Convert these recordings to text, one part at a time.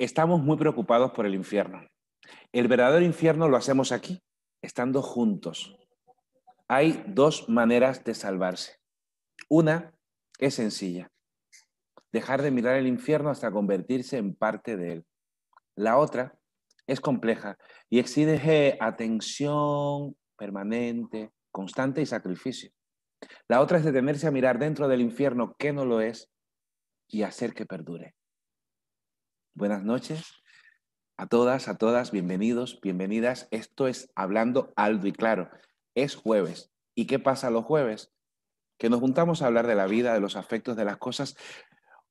Estamos muy preocupados por el infierno. El verdadero infierno lo hacemos aquí, estando juntos. Hay dos maneras de salvarse. Una es sencilla, dejar de mirar el infierno hasta convertirse en parte de él. La otra es compleja y exige atención permanente, constante y sacrificio. La otra es detenerse a mirar dentro del infierno que no lo es y hacer que perdure. Buenas noches a todas, a todas, bienvenidos, bienvenidas. Esto es Hablando Alto y Claro. Es jueves. ¿Y qué pasa los jueves? Que nos juntamos a hablar de la vida, de los afectos, de las cosas.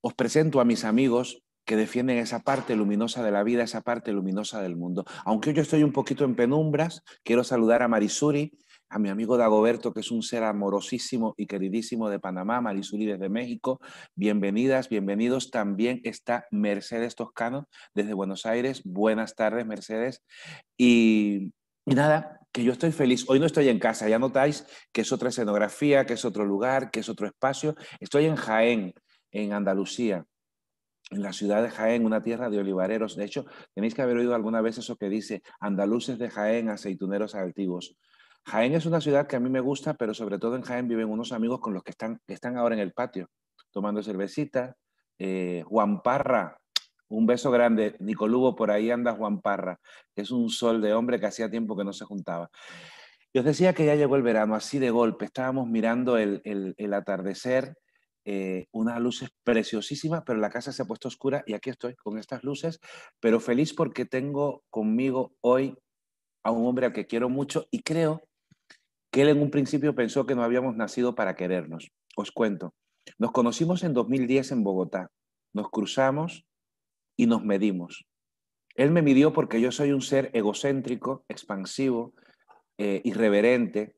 Os presento a mis amigos que defienden esa parte luminosa de la vida, esa parte luminosa del mundo. Aunque yo estoy un poquito en penumbras, quiero saludar a Marisuri, a mi amigo Dagoberto, que es un ser amorosísimo y queridísimo de Panamá, Marisuri desde México. Bienvenidas, bienvenidos. También está Mercedes Toscano desde Buenos Aires. Buenas tardes, Mercedes. Y, y nada, que yo estoy feliz. Hoy no estoy en casa, ya notáis que es otra escenografía, que es otro lugar, que es otro espacio. Estoy en Jaén, en Andalucía en la ciudad de Jaén, una tierra de olivareros. De hecho, tenéis que haber oído alguna vez eso que dice, andaluces de Jaén, aceituneros altivos. Jaén es una ciudad que a mí me gusta, pero sobre todo en Jaén viven unos amigos con los que están, están ahora en el patio, tomando cervecita. Eh, Juan Parra, un beso grande. Nicolubo, por ahí anda Juan Parra, es un sol de hombre que hacía tiempo que no se juntaba. Y os decía que ya llegó el verano, así de golpe. Estábamos mirando el, atardecer, eh, unas luces preciosísimas, pero la casa se ha puesto oscura y aquí estoy con estas luces, pero feliz porque tengo conmigo hoy a un hombre al que quiero mucho y creo que él en un principio pensó que no habíamos nacido para querernos. Os cuento. Nos conocimos en 2010 en Bogotá. Nos cruzamos y nos medimos. Él me midió porque yo soy un ser egocéntrico, expansivo, eh, irreverente,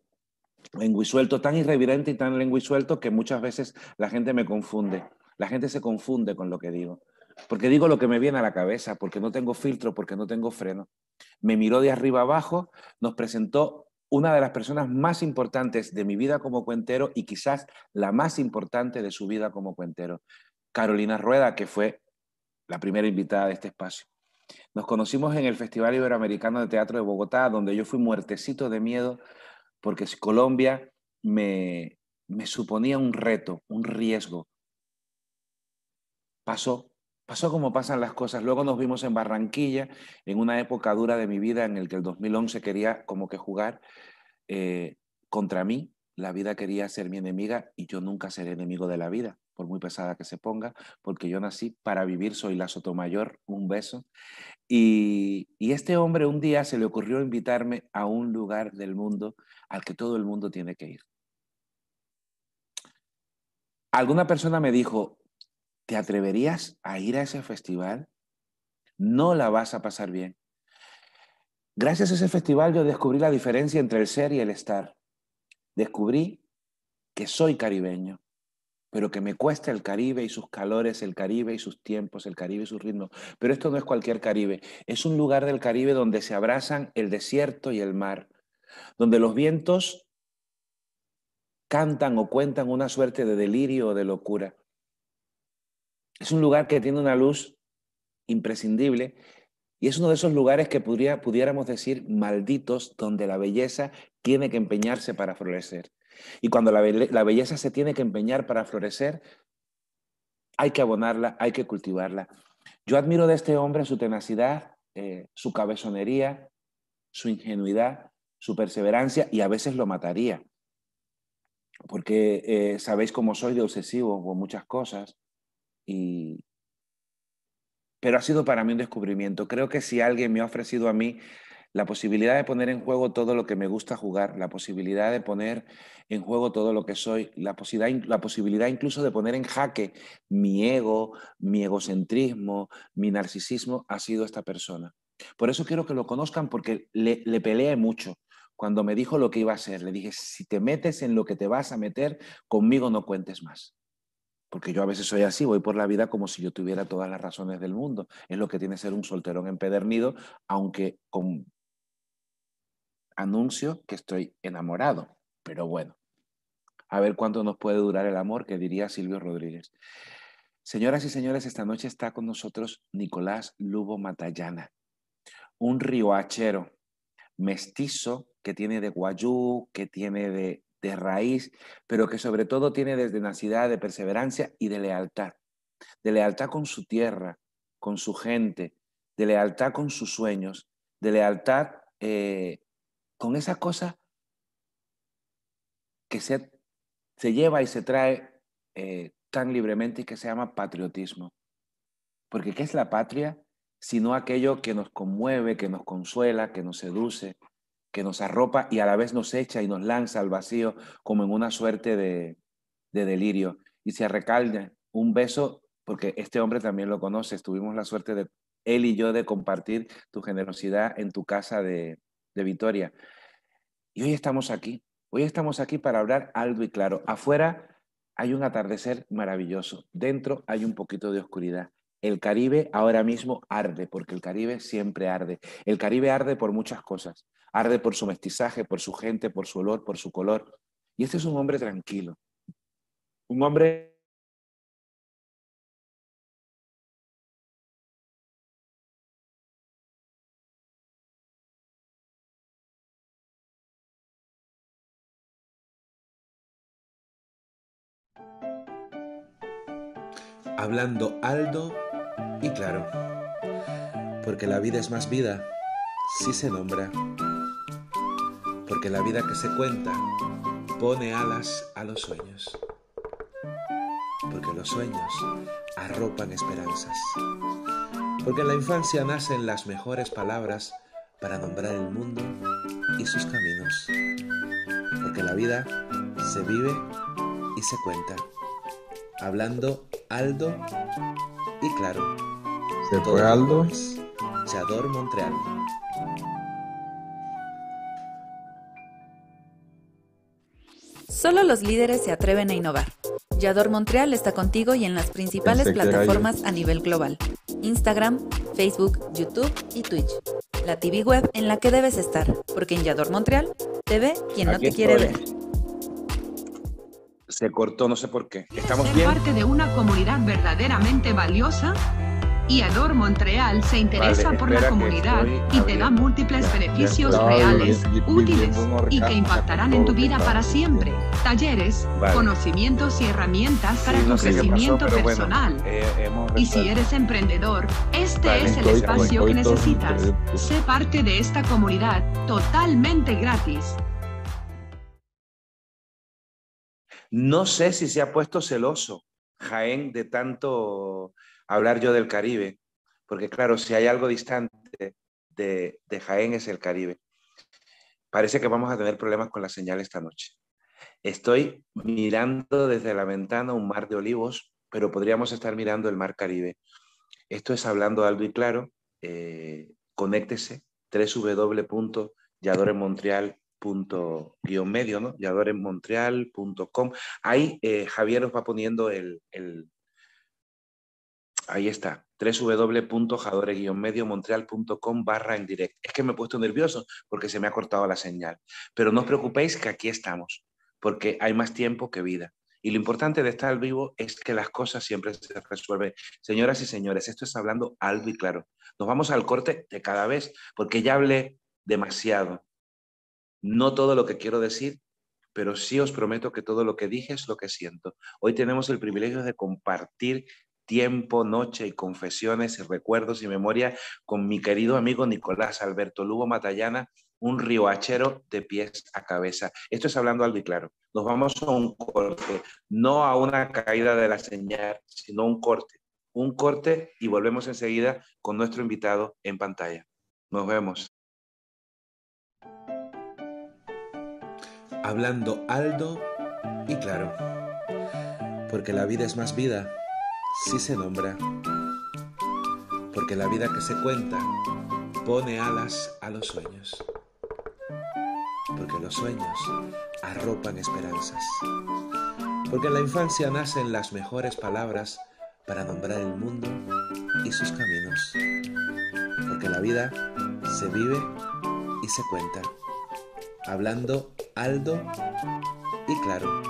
lenguisuelto, tan irreverente y tan lenguisuelto que muchas veces la gente me confunde. La gente se confunde con lo que digo. Porque digo lo que me viene a la cabeza, porque no tengo filtro, porque no tengo freno. Me miró de arriba abajo, nos presentó una de las personas más importantes de mi vida como cuentero y quizás la más importante de su vida como cuentero, Carolina Rueda, que fue la primera invitada de este espacio. Nos conocimos en el Festival Iberoamericano de Teatro de Bogotá, donde yo fui muertecito de miedo porque Colombia me, me suponía un reto, un riesgo. Pasó, pasó como pasan las cosas. Luego nos vimos en Barranquilla, en una época dura de mi vida en el que el 2011 quería como que jugar eh, contra mí. La vida quería ser mi enemiga y yo nunca seré enemigo de la vida, por muy pesada que se ponga, porque yo nací para vivir, soy la Sotomayor, un beso. Y, y este hombre un día se le ocurrió invitarme a un lugar del mundo al que todo el mundo tiene que ir. Alguna persona me dijo, ¿te atreverías a ir a ese festival? No la vas a pasar bien. Gracias a ese festival yo descubrí la diferencia entre el ser y el estar. Descubrí que soy caribeño, pero que me cuesta el Caribe y sus calores, el Caribe y sus tiempos, el Caribe y sus ritmos. Pero esto no es cualquier Caribe, es un lugar del Caribe donde se abrazan el desierto y el mar, donde los vientos cantan o cuentan una suerte de delirio o de locura, es un lugar que tiene una luz imprescindible y es uno de esos lugares que pudiéramos decir malditos, donde la belleza tiene que empeñarse para florecer. Y cuando la, belleza se tiene que empeñar para florecer, hay que abonarla, hay que cultivarla. Yo admiro de este hombre su tenacidad, eh, su cabezonería, su ingenuidad, su perseverancia y a veces lo mataría. Porque eh, sabéis cómo soy de obsesivo con muchas cosas y, pero ha sido para mí un descubrimiento. Creo que si alguien me ha ofrecido a mí la posibilidad de poner en juego todo lo que me gusta jugar, la posibilidad de poner en juego todo lo que soy, la posibilidad, la posibilidad incluso de poner en jaque mi ego, mi egocentrismo, mi narcisismo, ha sido esta persona. Por eso quiero que lo conozcan porque le, le peleé mucho. Cuando me dijo lo que iba a hacer, le dije, si te metes en lo que te vas a meter, conmigo no cuentes más. Porque yo a veces soy así, voy por la vida como si yo tuviera todas las razones del mundo. Es lo que tiene ser un solterón empedernido, aunque con anuncio que estoy enamorado. Pero bueno, a ver cuánto nos puede durar el amor, que diría Silvio Rodríguez. Señoras y señores, esta noche está con nosotros Nicolás Lubo Matallana, un rioachero mestizo que tiene de guayú, que tiene de, de raíz, pero que sobre todo tiene desde nacida de perseverancia y de lealtad. De lealtad con su tierra, con su gente, de lealtad con sus sueños, de lealtad eh, con esa cosa que se, se lleva y se trae eh, tan libremente y que se llama patriotismo. Porque ¿qué es la patria? Sino aquello que nos conmueve, que nos consuela, que nos seduce, que nos arropa y a la vez nos echa y nos lanza al vacío como en una suerte de, de delirio. Y se recalda un beso, porque este hombre también lo conoce, tuvimos la suerte de él y yo de compartir tu generosidad en tu casa de, de Vitoria. Y hoy estamos aquí, hoy estamos aquí para hablar algo y claro. Afuera hay un atardecer maravilloso, dentro hay un poquito de oscuridad. El Caribe ahora mismo arde, porque el Caribe siempre arde. El Caribe arde por muchas cosas. Arde por su mestizaje, por su gente, por su olor, por su color. Y este es un hombre tranquilo. Un hombre hablando alto y claro. Porque la vida es más vida si se nombra. Porque la vida que se cuenta pone alas a los sueños. Porque los sueños arropan esperanzas. Porque en la infancia nacen las mejores palabras para nombrar el mundo y sus caminos. Porque la vida se vive y se cuenta hablando Aldo y claro. Se fue Aldo. Chador Montreal. Solo los líderes se atreven a innovar. Yador Montreal está contigo y en las principales plataformas a nivel global. Instagram, Facebook, YouTube y Twitch. La TV web en la que debes estar, porque en Yador Montreal te ve quien no te quiere ver se cortó, no sé por qué. ¿Estamos Ser bien? parte de una comunidad verdaderamente valiosa y Ador Montreal se interesa Vale, por la comunidad y te da múltiples Ya, beneficios reales, útiles y que impactarán en tu vida para siempre. Talleres, Vale. conocimientos y herramientas para Sí, tu no pasó, crecimiento bueno, personal. eh, Y si eres emprendedor, este Vale, es el estoy- espacio que necesitas. Sé parte de esta comunidad totalmente gratis. No sé si se ha puesto celoso Jaén de tanto hablar yo del Caribe, porque claro, si hay algo distante de, de Jaén es el Caribe. Parece que vamos a tener problemas con la señal esta noche. Estoy mirando desde la ventana un mar de olivos, pero podríamos estar mirando el mar Caribe. Esto es hablando algo y claro. eh, conéctese www.yadoremontreal.guión medio, ¿no? yadoremontreal.com. Ahí eh, Javier os va poniendo el- Ahí está, www.jadore-mediomontreal.com barra en directo. Es que me he puesto nervioso porque se me ha cortado la señal. Pero no os preocupéis que aquí estamos, porque hay más tiempo que vida. Y lo importante de estar vivo es que las cosas siempre se resuelven. Señoras y señores, esto es hablando algo y claro. Nos vamos al corte de cada vez, porque ya hablé demasiado. No todo lo que quiero decir, pero sí os prometo que todo lo que dije es lo que siento. Hoy tenemos el privilegio de compartir Tiempo, Noche y Confesiones y Recuerdos y Memoria con mi querido amigo Nicolás Alberto Lugo Matallana, un rioachero de pies a cabeza. Esto es hablando algo y claro. Nos vamos a un corte, no a una caída de la señal, sino un corte. Un corte y volvemos enseguida con nuestro invitado en pantalla. Nos vemos. Hablando alto y claro. Porque la vida es más vida si se nombra, porque la vida que se cuenta pone alas a los sueños, porque los sueños arropan esperanzas, porque en la infancia nacen las mejores palabras para nombrar el mundo y sus caminos, porque la vida se vive y se cuenta, hablando alto y claro,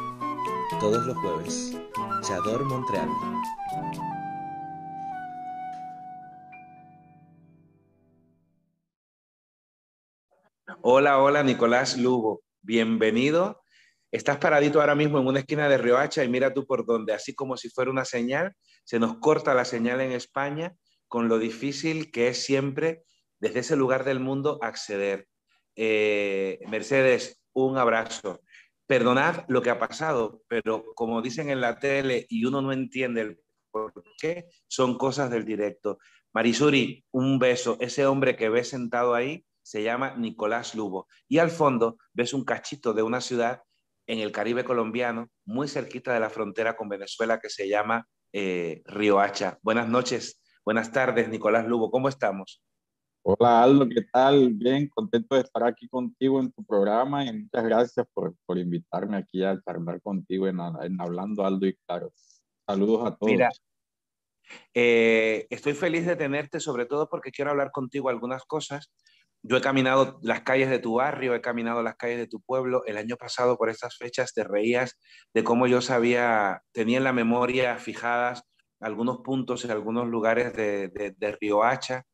todos los jueves, Chador Montreal. Hola, hola, Nicolás Lugo. Bienvenido. Estás paradito ahora mismo en una esquina de Riohacha y mira tú por dónde, así como si fuera una señal, se nos corta la señal en España con lo difícil que es siempre desde ese lugar del mundo acceder. Eh, Mercedes, un abrazo. Perdonad lo que ha pasado, pero como dicen en la tele y uno no entiende el por qué, son cosas del directo. Marisuri, un beso. Ese hombre que ves sentado ahí se llama Nicolás Lugo. Y al fondo ves un cachito de una ciudad en el Caribe colombiano, muy cerquita de la frontera con Venezuela, que se llama eh, Riohacha. Buenas noches, buenas tardes, Nicolás Lugo. ¿Cómo estamos? Hola Aldo, ¿qué tal? Bien, contento de estar aquí contigo en tu programa y muchas gracias por, por invitarme aquí a charlar contigo en, en, Hablando Aldo y Claro. Saludos a todos. Mira, eh, estoy feliz de tenerte, sobre todo porque quiero hablar contigo algunas cosas. Yo he caminado las calles de tu barrio, he caminado las calles de tu pueblo. El año pasado, por estas fechas, te reías de cómo yo sabía, tenía en la memoria fijadas algunos puntos en algunos lugares de, de, de Riohacha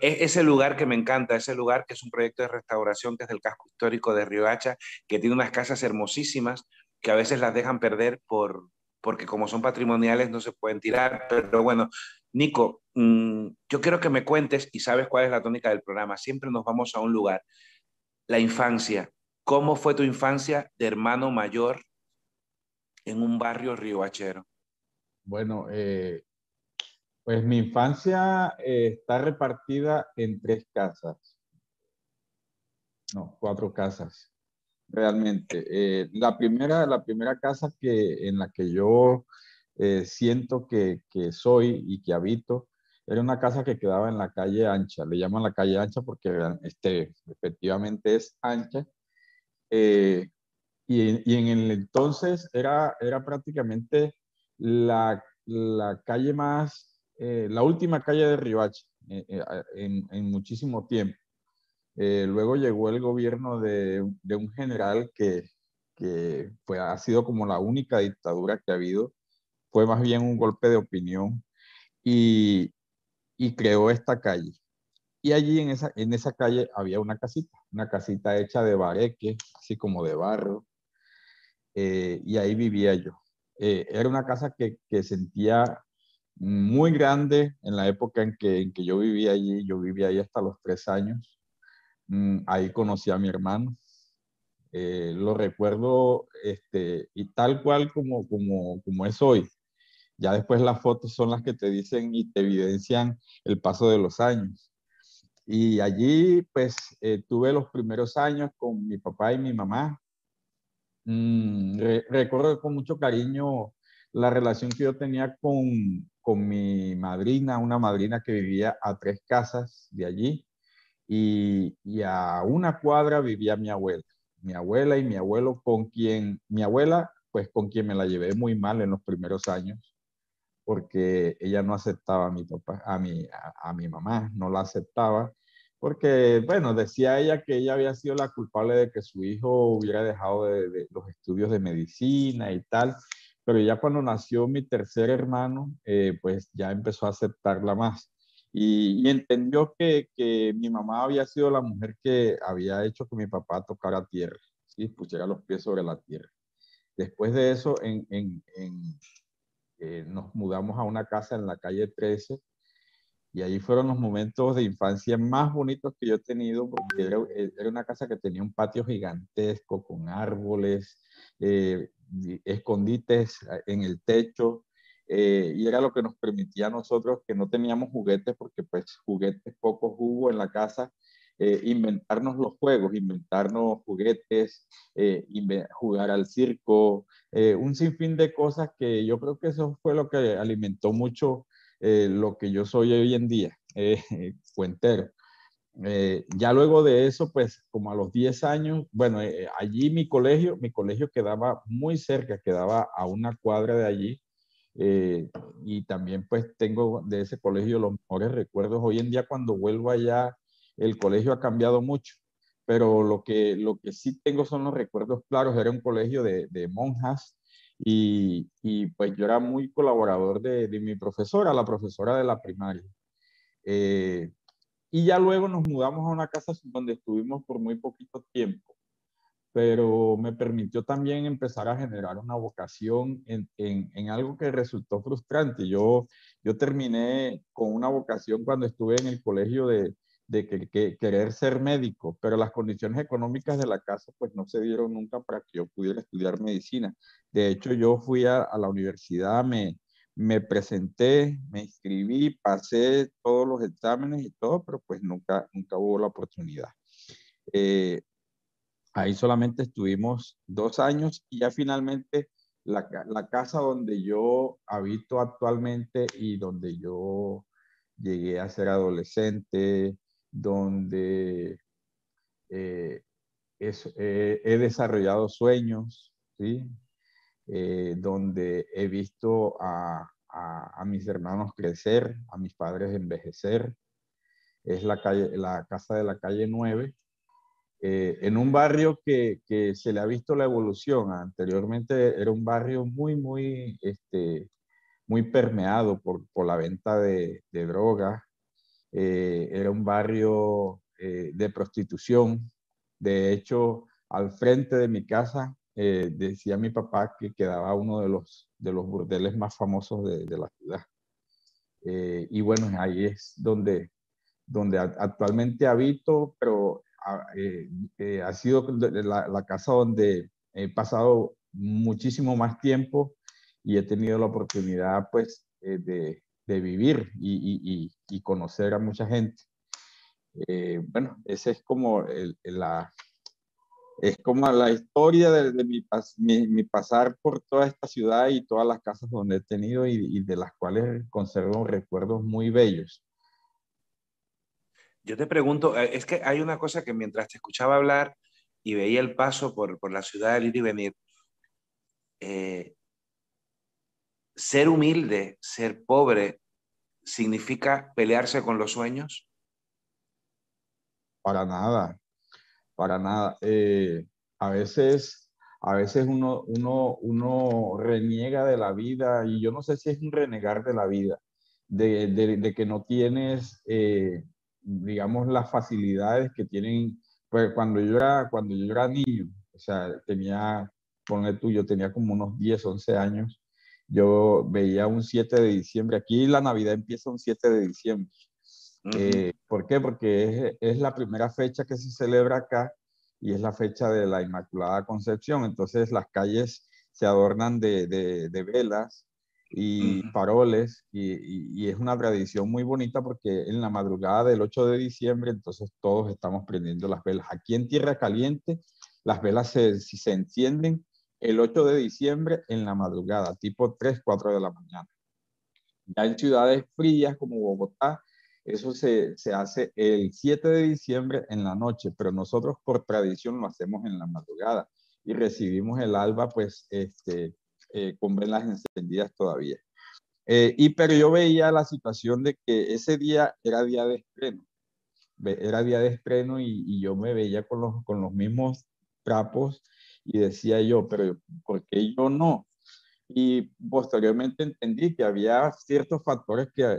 e-, ese lugar que me encanta, ese lugar que es un proyecto de restauración que es del casco histórico de Riohacha, que tiene unas casas hermosísimas que a veces las dejan perder por, porque como son patrimoniales no se pueden tirar. Pero bueno, Nico, mmm, yo quiero que me cuentes, y sabes cuál es la tónica del programa, siempre nos vamos a un lugar, la infancia. ¿Cómo fue tu infancia de hermano mayor en un barrio riohachero? Bueno, eh, pues mi infancia eh, está repartida en tres casas. No, cuatro casas, realmente. Eh, la, primera, la primera casa que, en la que yo eh, siento que, que, soy y que habito era una casa que quedaba en la calle ancha. Le llaman la calle ancha porque este, efectivamente es ancha. Y, y, en el entonces era, era prácticamente la, la calle más eh, la última calle de Riohacha eh, eh, en, en, muchísimo tiempo. Luego llegó el gobierno de, un general que, que ha sido como la única dictadura que ha habido. Fue más bien un golpe de opinión y, creó esta calle. Y allí en esa, en esa calle había una casita, una casita hecha de bareque, así como de barro, y ahí vivía yo. era una casa que, que, sentía muy grande en la época en que, en que yo vivía allí. Yo vivía ahí hasta los tres años. Mm, ahí conocí a mi hermano. Eh, lo recuerdo este, y tal cual como, como, como es hoy. Ya después las fotos son las que te dicen y te evidencian el paso de los años. Y allí pues eh, tuve los primeros años con mi papá y mi mamá. Mm, re recuerdo con mucho cariño la relación que yo tenía con, con mi madrina, una madrina que vivía a tres casas de allí y, a una cuadra vivía mi abuela, mi abuela y mi abuelo con quien, mi abuela, pues con quien me la llevé muy mal en los primeros años, porque ella no aceptaba a mi papá, a mi, mamá, no la aceptaba, porque, bueno, decía ella que ella había sido la culpable de que su hijo hubiera dejado de, de los estudios de medicina y tal, pero ya cuando nació mi tercer hermano, eh, pues ya empezó a aceptarla más. Y, entendió que, que, mi mamá había sido la mujer que había hecho que mi papá tocara tierra, ¿sí? pusiera los pies sobre la tierra. Después de eso, en, en, eh, nos mudamos a una casa en la calle 13 y ahí fueron los momentos de infancia más bonitos que yo he tenido, porque era, era una casa que tenía un patio gigantesco con árboles, eh, escondites en el techo, eh, y era lo que nos permitía a nosotros que no teníamos juguetes, porque pues juguetes pocos hubo en la casa, eh, inventarnos los juegos, inventarnos juguetes, eh, jugar al circo, un sinfín de cosas que yo creo que eso fue lo que alimentó mucho lo que yo soy hoy en día, cuentero. ya luego de eso, pues como a los 10 años, bueno, allí mi colegio, mi colegio quedaba muy cerca, quedaba a una cuadra de allí. Y también pues tengo de ese colegio los mejores recuerdos. Hoy en día cuando vuelvo allá el colegio ha cambiado mucho, pero lo que, lo que sí tengo son los recuerdos claros. Era un colegio de, monjas y, pues yo era muy colaborador de, mi profesora, la profesora de la primaria. Eh, y ya luego nos mudamos a una casa donde estuvimos por muy poquito tiempo, pero me permitió también empezar a generar una vocación en, en, algo que resultó frustrante. Yo, yo terminé con una vocación cuando estuve en el colegio de, de que, querer ser médico, pero las condiciones económicas de la casa pues no se dieron nunca para que yo pudiera estudiar medicina. De hecho, yo fui a, la universidad, me, me presenté, me inscribí, pasé todos los exámenes y todo, pero pues nunca, nunca hubo la oportunidad. Eh, ahí solamente estuvimos dos años y ya finalmente la, la, casa donde yo habito actualmente y donde yo llegué a ser adolescente, donde eh, eh, he desarrollado sueños, ¿sí? Eh, donde he visto a, mis hermanos crecer, a mis padres envejecer. Es la, calle, la casa de la calle 9, en un barrio que, se le ha visto la evolución. Anteriormente era un barrio muy, muy, este, muy permeado por, la venta de, de drogas, eh, era un barrio eh, de prostitución. De hecho, al frente de mi casa, eh, decía mi papá que quedaba uno de los, de los burdeles más famosos de, de la ciudad. y bueno, ahí es donde, donde actualmente habito, pero ha, ah, ha sido la, la, casa donde he pasado muchísimo más tiempo y he tenido la oportunidad pues de, de vivir y, y, conocer a mucha gente. Eh, bueno, ese es como la, es como la historia de, mi, mi, pasar por toda esta ciudad y todas las casas donde he tenido y, de las cuales conservo recuerdos muy bellos. Yo te pregunto, eh, es que hay una cosa que mientras te escuchaba hablar y veía el paso por, por la ciudad de ir y venir, eh, ser humilde, ser pobre, significa pelearse con los sueños? Para nada, para nada. Eh, a veces, a veces uno, uno, uno reniega de la vida y yo no sé si es un renegar de la vida, de, que no tienes, digamos, las facilidades que tienen. Pues cuando yo era, cuando yo era niño, o sea, tenía, ponle tú, yo tenía como unos 10, 11 años, yo veía un 7 de diciembre. Aquí la Navidad empieza un 7 de diciembre. Eh, ¿Por qué? Porque es, la primera fecha que se celebra acá y es la fecha de la Inmaculada Concepción. Entonces las calles se adornan de, velas y paroles y, y, es una tradición muy bonita porque en la madrugada del 8 de diciembre entonces todos estamos prendiendo las velas. Aquí en Tierra Caliente las velas se, si se encienden el 8 de diciembre en la madrugada, tipo 3, 4 de la mañana. Ya en ciudades frías como Bogotá, eso se, hace el 7 de diciembre en la noche, pero nosotros por tradición lo hacemos en la madrugada y recibimos el alba pues este, eh, con velas encendidas todavía. Eh, y pero yo veía la situación de que ese día era día de estreno, era día de estreno y, y yo me veía con los, con los mismos trapos y decía yo, pero ¿por qué yo no? Y posteriormente entendí que había ciertos factores que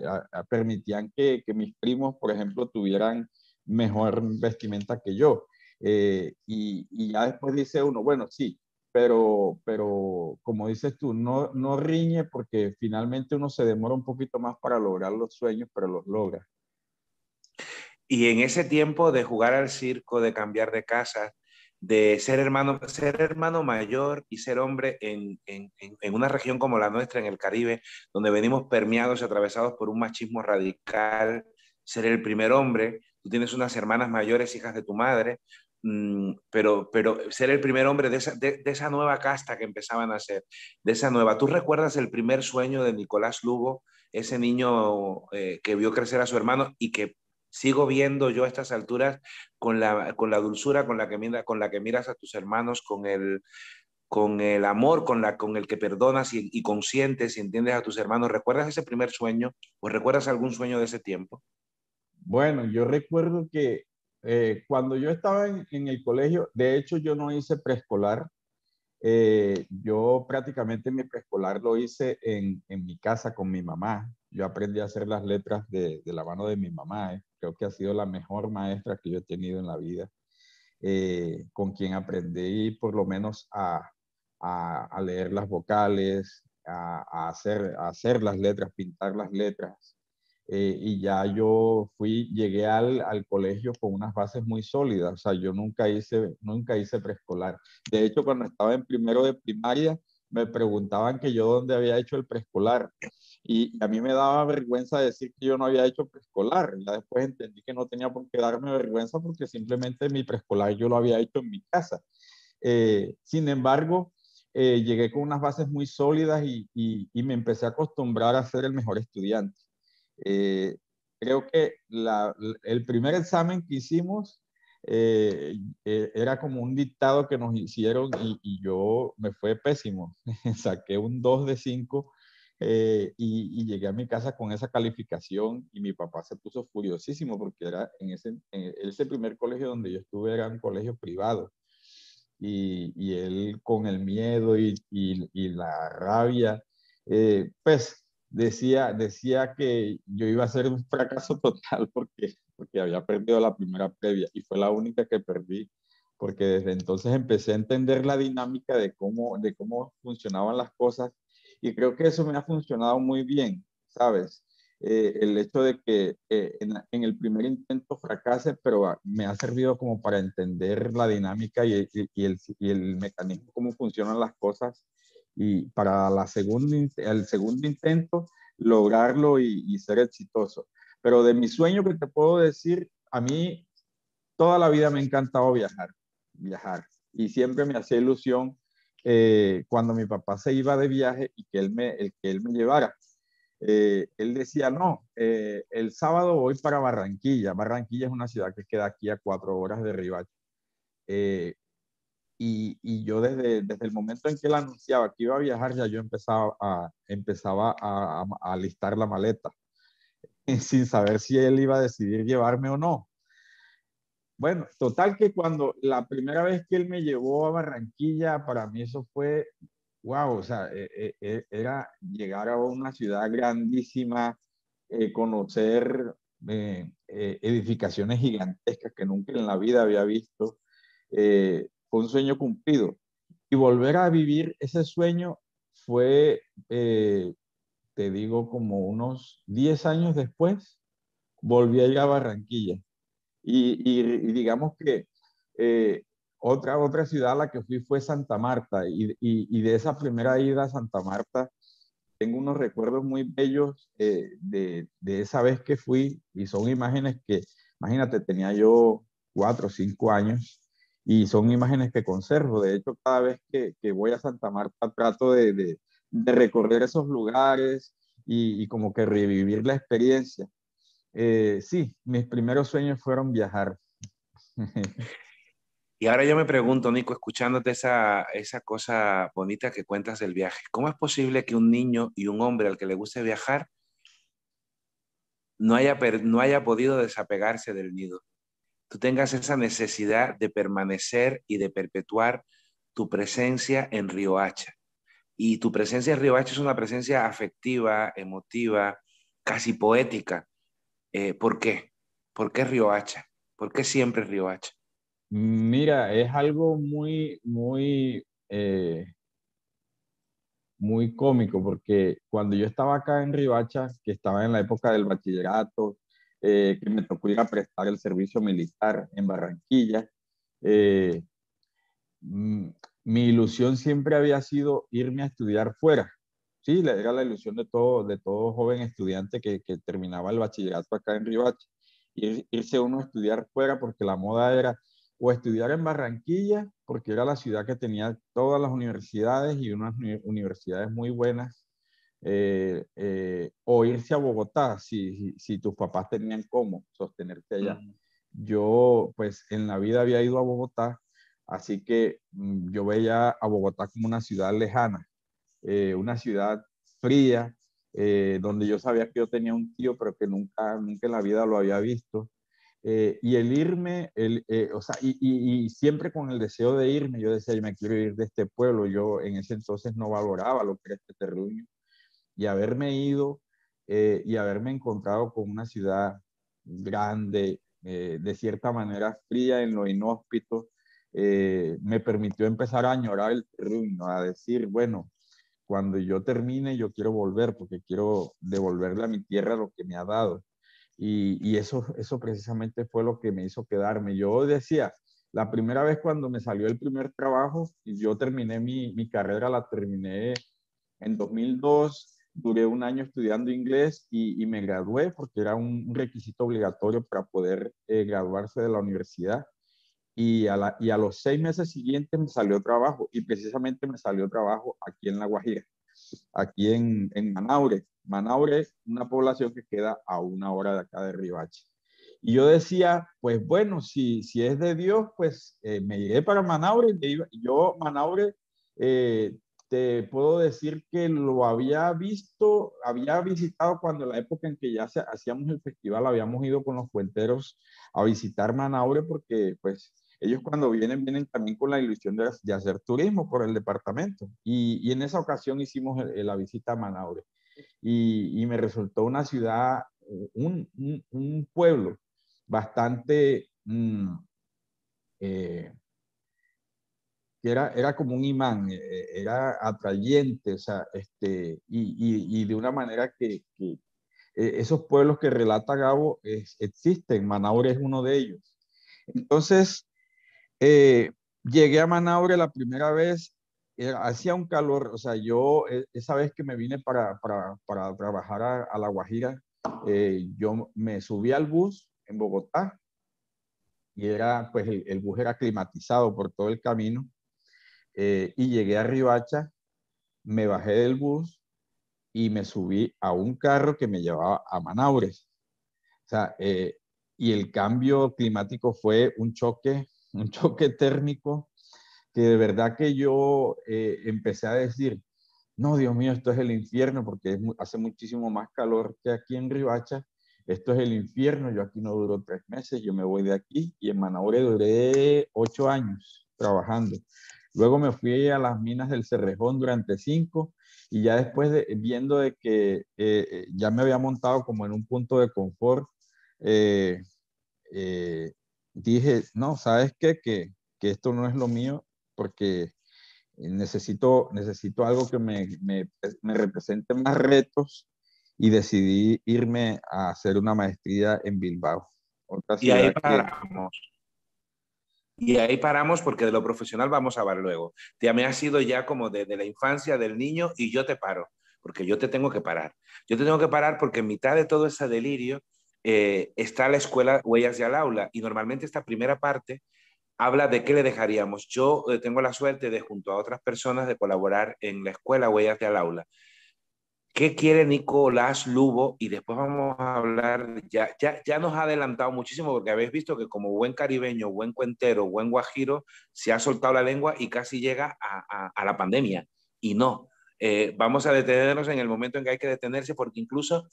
permitían que, que, mis primos, por ejemplo, tuvieran mejor vestimenta que yo. Eh, y, y, ya después dice uno, bueno, sí, pero, pero como dices tú, no, no riñe porque finalmente uno se demora un poquito más para lograr los sueños, pero los logra. Y en ese tiempo de jugar al circo, de cambiar de casa, de ser hermano, ser hermano mayor y ser hombre en, una región como la nuestra, en el Caribe, donde venimos permeados y atravesados por un machismo radical, ser el primer hombre, tú tienes unas hermanas mayores, hijas de tu madre, pero, pero ser el primer hombre de esa, de, esa nueva casta que empezaban a ser, de esa nueva. ¿Tú recuerdas el primer sueño de Nicolás Lugo, ese niño eh, que vio crecer a su hermano y que sigo viendo yo a estas alturas con la, con la dulzura con la, que con la que miras a tus hermanos, con el, con el amor con, la, con el que perdonas y, y consientes y entiendes a tus hermanos. ¿Recuerdas ese primer sueño o recuerdas algún sueño de ese tiempo? Bueno, yo recuerdo que eh, cuando yo estaba en, el colegio, de hecho yo no hice preescolar, eh, yo prácticamente mi preescolar lo hice en, mi casa con mi mamá. Yo aprendí a hacer las letras de, la mano de mi mamá. Eh. Creo que ha sido la mejor maestra que yo he tenido en la vida, con quien aprendí por lo menos a, a, leer las vocales, a, hacer, a hacer las letras, pintar las letras. Eh, y ya yo fui, llegué al, al, colegio con unas bases muy sólidas, o sea, yo nunca hice, nunca hice preescolar. De hecho, cuando estaba en primero de primaria, me preguntaban que yo dónde había hecho el preescolar. Y a mí me daba vergüenza decir que yo no había hecho preescolar. Ya después entendí que no tenía por qué darme vergüenza porque simplemente mi preescolar yo lo había hecho en mi casa. Eh, sin embargo, eh, llegué con unas bases muy sólidas y, y, me empecé a acostumbrar a ser el mejor estudiante. Eh, creo que la, el primer examen que hicimos eh, era como un dictado que nos hicieron y, y yo me fue pésimo. Saqué un 2 de 5 y, llegué a mi casa con esa calificación y mi papá se puso furiosísimo porque era en ese, en ese primer colegio donde yo estuve era un colegio privado y, él con el miedo y, la rabia, eh, pues decía, decía que yo iba a ser un fracaso total porque, porque había perdido la primera previa y fue la única que perdí porque desde entonces empecé a entender la dinámica de cómo, de cómo funcionaban las cosas y creo que eso me ha funcionado muy bien, ¿sabes? Eh, el hecho de que eh, en, el primer intento fracase, pero me ha servido como para entender la dinámica y, y, el, y, el, mecanismo, cómo funcionan las cosas, y para el segundo intento lograrlo y, ser exitoso. Pero de mi sueño que te puedo decir, a mí toda la vida me ha encantado viajar, viajar, y siempre me hacía ilusión eh, cuando mi papá se iba de viaje y que él me, el, que él me llevara eh, él decía, no, eh, el sábado voy para Barranquilla. Barranquilla es una ciudad que queda aquí a cuatro horas de Ribache. Eh, y, y, yo desde, desde el momento en que él anunciaba que iba a viajar, ya yo empezaba a, empezaba a, a, listar la maleta, sin saber si él iba a decidir llevarme o no. Bueno, total que cuando la primera vez que él me llevó a Barranquilla, para mí eso fue wow, o sea, e, e, e, era llegar a una ciudad grandísima, eh, conocer eh, eh, edificaciones gigantescas que nunca en la vida había visto. Fue un sueño cumplido. Y volver a vivir ese sueño fue, te digo, como unos 10 años después, volví a ir a Barranquilla. Y, digamos que otra, otra ciudad a la que fui fue Santa Marta y, y, de esa primera ida a Santa Marta tengo unos recuerdos muy bellos eh, de, de, esa vez que fui y son imágenes que, imagínate, tenía yo cuatro o cinco años y son imágenes que conservo. De hecho, cada vez que, que voy a Santa Marta trato de, de, recorrer esos lugares y, y, como que revivir la experiencia. Eh, sí, mis primeros sueños fueron viajar. Y ahora yo me pregunto, Nico, escuchándote esa, esa cosa bonita que cuentas del viaje, ¿cómo es posible que un niño y un hombre al que le guste viajar no haya, no haya podido desapegarse del nido? Tú tengas esa necesidad de permanecer y de perpetuar tu presencia en Riohacha. Y tu presencia en Riohacha es una presencia afectiva, emotiva, casi poética. Eh, ¿Por qué? ¿Por qué Riohacha? ¿Por qué siempre Riohacha? Mira, es algo muy, muy, eh, muy cómico porque cuando yo estaba acá en Ribacha, que estaba en la época del bachillerato, eh, que me tocó ir prestar el servicio militar en Barranquilla, eh, mi ilusión siempre había sido irme a estudiar fuera. Sí, era la ilusión de todo, de todo joven estudiante que, que terminaba el bachillerato acá en Ribacha. irse uno a estudiar fuera porque la moda era o estudiar en Barranquilla, porque era la ciudad que tenía todas las universidades y unas universidades muy buenas, eh, eh, o irse a Bogotá si, si, tus papás tenían cómo sostenerte allá. Yo, pues en la vida había ido a Bogotá, así que mm, yo veía a Bogotá como una ciudad lejana, eh, una ciudad fría, donde yo sabía que yo tenía un tío, pero que nunca, nunca en la vida lo había visto. Eh, y el irme, el, eh, o sea, y, y, siempre con el deseo de irme, yo decía, yo me quiero ir de este pueblo, yo en ese entonces no valoraba lo que era este terruño, y haberme ido eh, y haberme encontrado con una ciudad grande, de cierta manera fría en lo inhóspito, me permitió empezar a añorar el terruño, a decir, bueno, cuando yo termine, yo quiero volver, porque quiero devolverle a mi tierra lo que me ha dado. Y, eso, eso precisamente fue lo que me hizo quedarme. Yo decía, la primera vez cuando me salió el primer trabajo, y yo terminé mi, mi carrera, la terminé en 2002, duré un año estudiando inglés y, y me gradué porque era un, requisito obligatorio para poder eh, graduarse de la universidad. Y a, la, y a los seis meses siguientes me salió trabajo y precisamente me salió trabajo aquí en La Guajira, aquí en, en Manaure. Manaure es una población que queda a una hora de acá de Ribache. Y yo decía, pues bueno, si, si es de Dios, pues eh, me iré para Manaure. Yo, Manaure, eh, te puedo decir que lo había visto, había visitado cuando la época en que ya hacíamos el festival, habíamos ido con los cuenteros a visitar Manaure porque pues ellos cuando vienen, vienen también con la ilusión de, hacer turismo por el departamento. Y, en esa ocasión hicimos la visita a Manaure y, me resultó una ciudad, un, un, pueblo bastante, mm, eh, era, era como un imán, eh, eh, era atrayente, o sea, este, y, y, de una manera que, que esos pueblos que relata Gabo existen, Manaure es uno de ellos. Entonces, llegué a Manaure la primera vez hacía un calor, o sea, yo e, esa vez que me vine para, para, para trabajar a, La Guajira, eh, yo me subí al bus en Bogotá y era, pues el, bus era climatizado por todo el camino eh, y llegué a Ribacha, me bajé del bus y me subí a un carro que me llevaba a Manaures. O sea, eh, y el cambio climático fue un choque, un choque térmico que de verdad que yo eh, empecé a decir, no, Dios mío, esto es el infierno porque hace muchísimo más calor que aquí en Ribacha, esto es el infierno, yo aquí no duro tres meses, yo me voy de aquí y en Manaure duré ocho años trabajando. Luego me fui a las minas del Cerrejón durante cinco y ya después de, viendo de que eh, eh, ya me había montado como en un punto de confort, dije, no, ¿sabes qué? Que, que esto no es lo mío porque necesito, necesito algo que me, me, me represente más retos y decidí irme a hacer una maestría en Bilbao. y ahí paramos. Y ahí paramos porque de lo profesional vamos a hablar luego. Te me ha sido ya como desde la infancia del niño y yo te paro, porque yo te tengo que parar. Yo te tengo que parar porque en mitad de todo ese delirio eh, está la escuela Huellas de al Aula y normalmente esta primera parte habla de qué le dejaríamos. Yo eh, tengo la suerte de, junto a otras personas, de colaborar en la escuela Huellas al Aula. ¿Qué quiere Nicolás Lubo? Y después vamos a hablar, ya, ya, ya nos ha adelantado muchísimo porque habéis visto que como buen caribeño, buen cuentero, buen guajiro, se ha soltado la lengua y casi llega a, a, la pandemia. Y no, eh, vamos a detenernos en el momento en que hay que detenerse porque incluso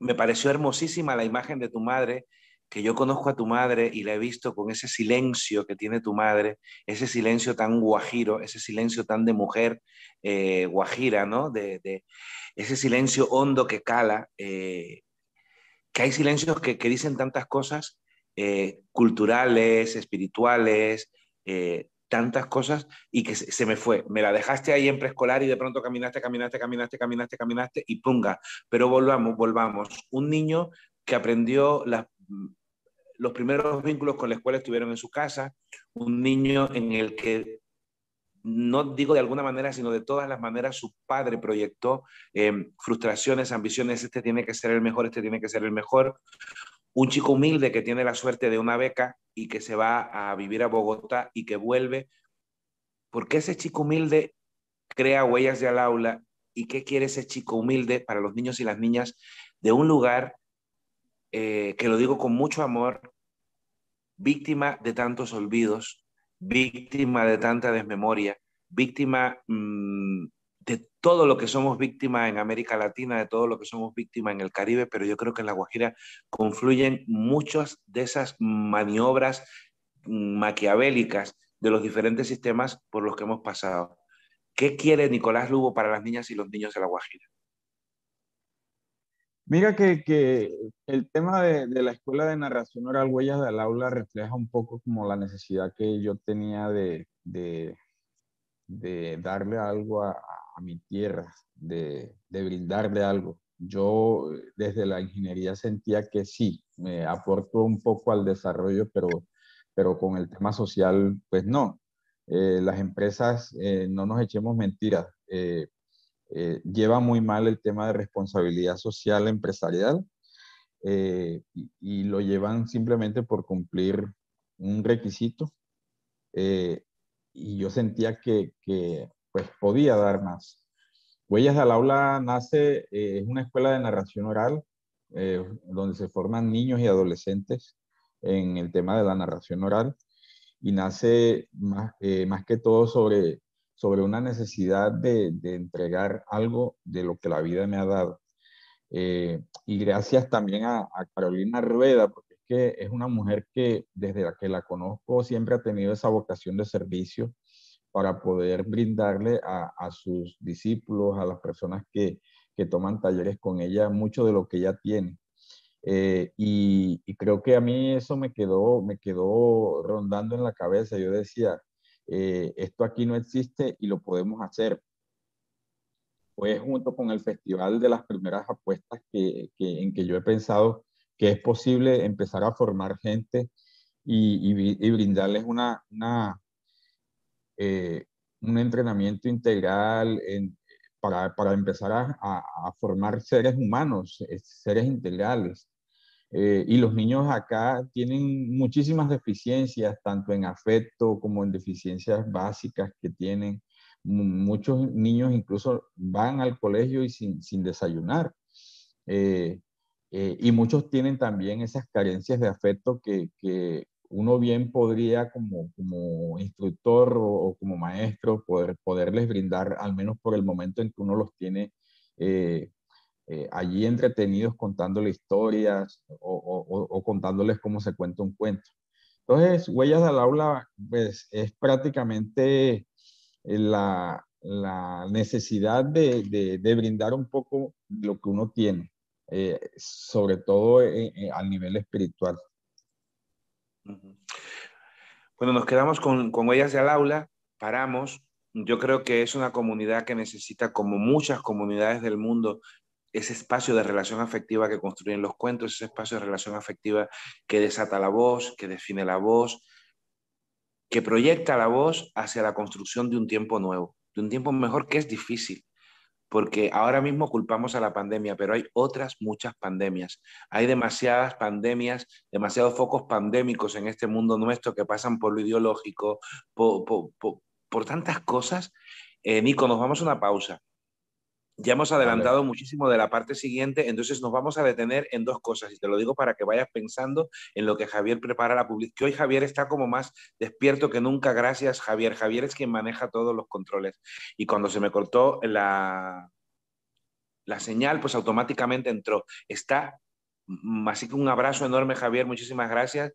me pareció hermosísima la imagen de tu madre que yo conozco a tu madre y la he visto con ese silencio que tiene tu madre, ese silencio tan guajiro, ese silencio tan de mujer eh, guajira, ¿no? De, ese silencio hondo que cala, eh, que hay silencios que, dicen tantas cosas eh, culturales, espirituales, tantas cosas y que se, me fue. Me la dejaste ahí en preescolar y de pronto caminaste, caminaste, caminaste, caminaste, caminaste y punga. Pero volvamos, volvamos. Un niño que aprendió las los primeros vínculos con la escuela estuvieron en su casa, un niño en el que, no digo de alguna manera, sino de todas las maneras, su padre proyectó em, frustraciones, ambiciones, este tiene que ser el mejor, este tiene que ser el mejor. un chico humilde que tiene la suerte de una beca y que se va a vivir a Bogotá y que vuelve, ¿por qué ese chico humilde crea huellas de al aula y qué quiere ese chico humilde para los niños y las niñas de un lugar eh, que lo digo con mucho amor, víctima de tantos olvidos, víctima de tanta desmemoria, víctima mm, de todo lo que somos víctimas en América Latina, de todo lo que somos víctimas en el Caribe, pero yo creo que en La Guajira confluyen muchas de esas maniobras maquiavélicas de los diferentes sistemas por los que hemos pasado. ¿Qué quiere Nicolás Lugo para las niñas y los niños de La Guajira? Mira que, el tema de, la escuela de narración oral Huellas del Aula refleja un poco como la necesidad que yo tenía de, darle algo a, mi tierra, de, brindarle algo. Yo desde la ingeniería sentía que sí, me aportó un poco al desarrollo, pero, pero con el tema social, pues no. Eh, las empresas, eh, no nos echemos mentiras, eh, eh, lleva muy mal el tema de responsabilidad social empresarial eh, y, lo llevan simplemente por cumplir un requisito. Eh, y yo sentía que, pues podía dar más. Huellas al Aula nace, es una escuela de narración oral donde se forman niños y adolescentes en el tema de la narración oral y nace más, más que todo sobre sobre una necesidad de, entregar algo de lo que la vida me ha dado. Eh, y gracias también a, Carolina Rueda, porque es que es una mujer que desde la que la conozco siempre ha tenido esa vocación de servicio para poder brindarle a, sus discípulos, a las personas que, toman talleres con ella, mucho de lo que ella tiene. Eh, y, y, creo que a mí eso me quedó, me quedó rondando en la cabeza. Yo decía, eh, esto aquí no existe y lo podemos hacer. Fue junto con el festival de las primeras apuestas que, en que yo he pensado que es posible empezar a formar gente y, brindarles una, eh, un entrenamiento integral para, para, empezar a, a, formar seres humanos, eh, seres integrales. Eh, y los niños acá tienen muchísimas deficiencias, tanto en afecto como en deficiencias básicas que tienen. Muchos niños incluso van al colegio y sin, sin desayunar. Eh, eh, y muchos tienen también esas carencias de afecto que, que uno bien podría como, como instructor o, como maestro poder, poderles brindar, al menos por el momento en que uno los tiene eh, allí entretenidos contándole historias o, contándoles cómo se cuenta un cuento. Entonces, Huellas del Aula pues, es prácticamente eh, la, necesidad de, brindar un poco lo que uno tiene, eh, sobre todo al nivel espiritual. Bueno, nos quedamos con, con Huellas del Aula, paramos. Yo creo que es una comunidad que necesita, como muchas comunidades del mundo, ese espacio de relación afectiva que construyen los cuentos, ese espacio de relación afectiva que desata la voz, que define la voz, que proyecta la voz hacia la construcción de un tiempo nuevo, de un tiempo mejor que es difícil, porque ahora mismo culpamos a la pandemia, pero hay otras muchas pandemias. Hay demasiadas pandemias, demasiados focos pandémicos en este mundo nuestro que pasan por lo ideológico, por, tantas cosas. Eh, Nico, nos vamos a una pausa. Ya hemos adelantado muchísimo de la parte siguiente, entonces nos vamos a detener en dos cosas, y te lo digo para que vayas pensando en lo que Javier prepara la publicidad. Que hoy Javier está como más despierto que nunca, gracias Javier. Javier es quien maneja todos los controles. Y cuando se me cortó la, la señal, pues automáticamente entró. Está Así que un abrazo enorme, Javier, muchísimas gracias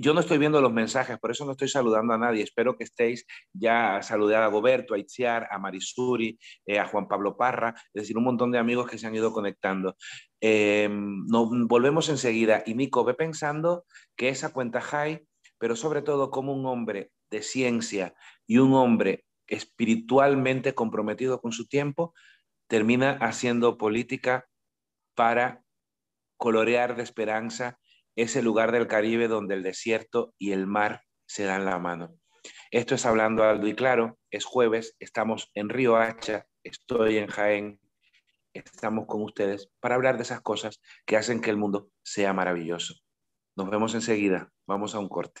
yo no estoy viendo los mensajes, por eso no estoy saludando a nadie. Espero que estéis ya saludar a Goberto, a Itziar, a Marisuri, eh, a Juan Pablo Parra, es decir, un montón de amigos que se han ido conectando. Eh, volvemos enseguida. Y Nico, ve pensando que esa cuenta high, pero sobre todo como un hombre de ciencia y un hombre espiritualmente comprometido con su tiempo, termina haciendo política para colorear de esperanza ese lugar del Caribe donde el desierto y el mar se dan la mano. Esto es Hablando Aldo y Claro, es jueves, estamos en Río Hacha, estoy en Jaén, estamos con ustedes para hablar de esas cosas que hacen que el mundo sea maravilloso. Nos vemos enseguida. Vamos a un corte.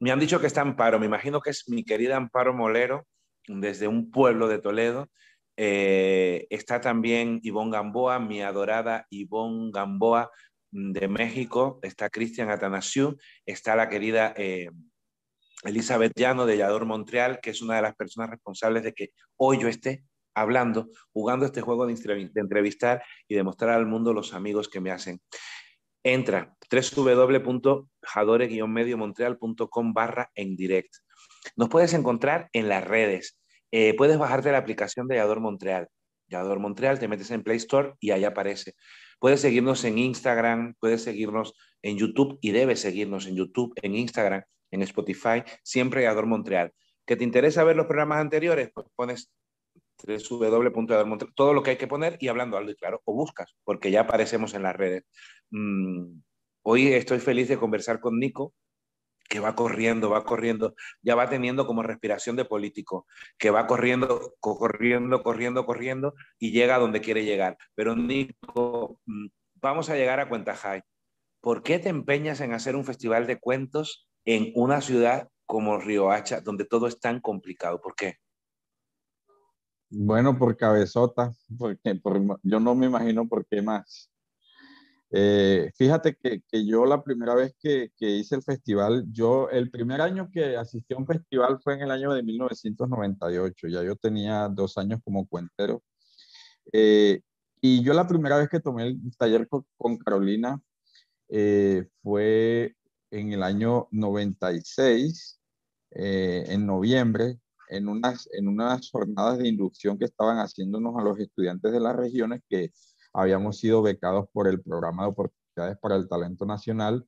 Me han dicho que está Amparo, me imagino que es mi querida Amparo Molero, desde un pueblo de Toledo. Eh, está también Ivonne Gamboa, mi adorada Ivonne Gamboa de México. Está Cristian Atanasiu, está la querida eh, Elizabeth Llano de Yador Montreal, que es una de las personas responsables de que hoy yo esté hablando, jugando este juego de entrevistar y demostrar al mundo los amigos que me hacen. Entra www.jadore-mediomontreal.com barra en direct. Nos puedes encontrar en las redes. Eh, puedes bajarte la aplicación de Yador Montreal. Yador Montreal, te metes en Play Store y ahí aparece. Puedes seguirnos en Instagram, puedes seguirnos en YouTube y debes seguirnos en YouTube, en Instagram, en Spotify, siempre Yador Montreal. ¿Que te interesa ver los programas anteriores? Pues pones www.yadormontreal, todo lo que hay que poner y hablando algo y claro, o buscas, porque ya aparecemos en las redes. Mm, hoy estoy feliz de conversar con Nico, que va corriendo, va corriendo, ya va teniendo como respiración de político, que va corriendo, corriendo, corriendo, corriendo y llega a donde quiere llegar. Pero Nico, mm, vamos a llegar a Cuentajay. ¿Por qué te empeñas en hacer un festival de cuentos en una ciudad como Riohacha, donde todo es tan complicado? ¿Por qué? Bueno, por cabezota, porque yo no me imagino por qué más. Eh, fíjate que, yo la primera vez que, hice el festival, yo el primer año que asistí a un festival fue en el año de 1998, ya yo tenía dos años como cuentero. Eh, y yo la primera vez que tomé el taller con, Carolina eh, fue en el año 96, en noviembre, en unas, en unas jornadas de inducción que estaban haciéndonos a los estudiantes de las regiones que habíamos sido becados por el programa de oportunidades para el talento nacional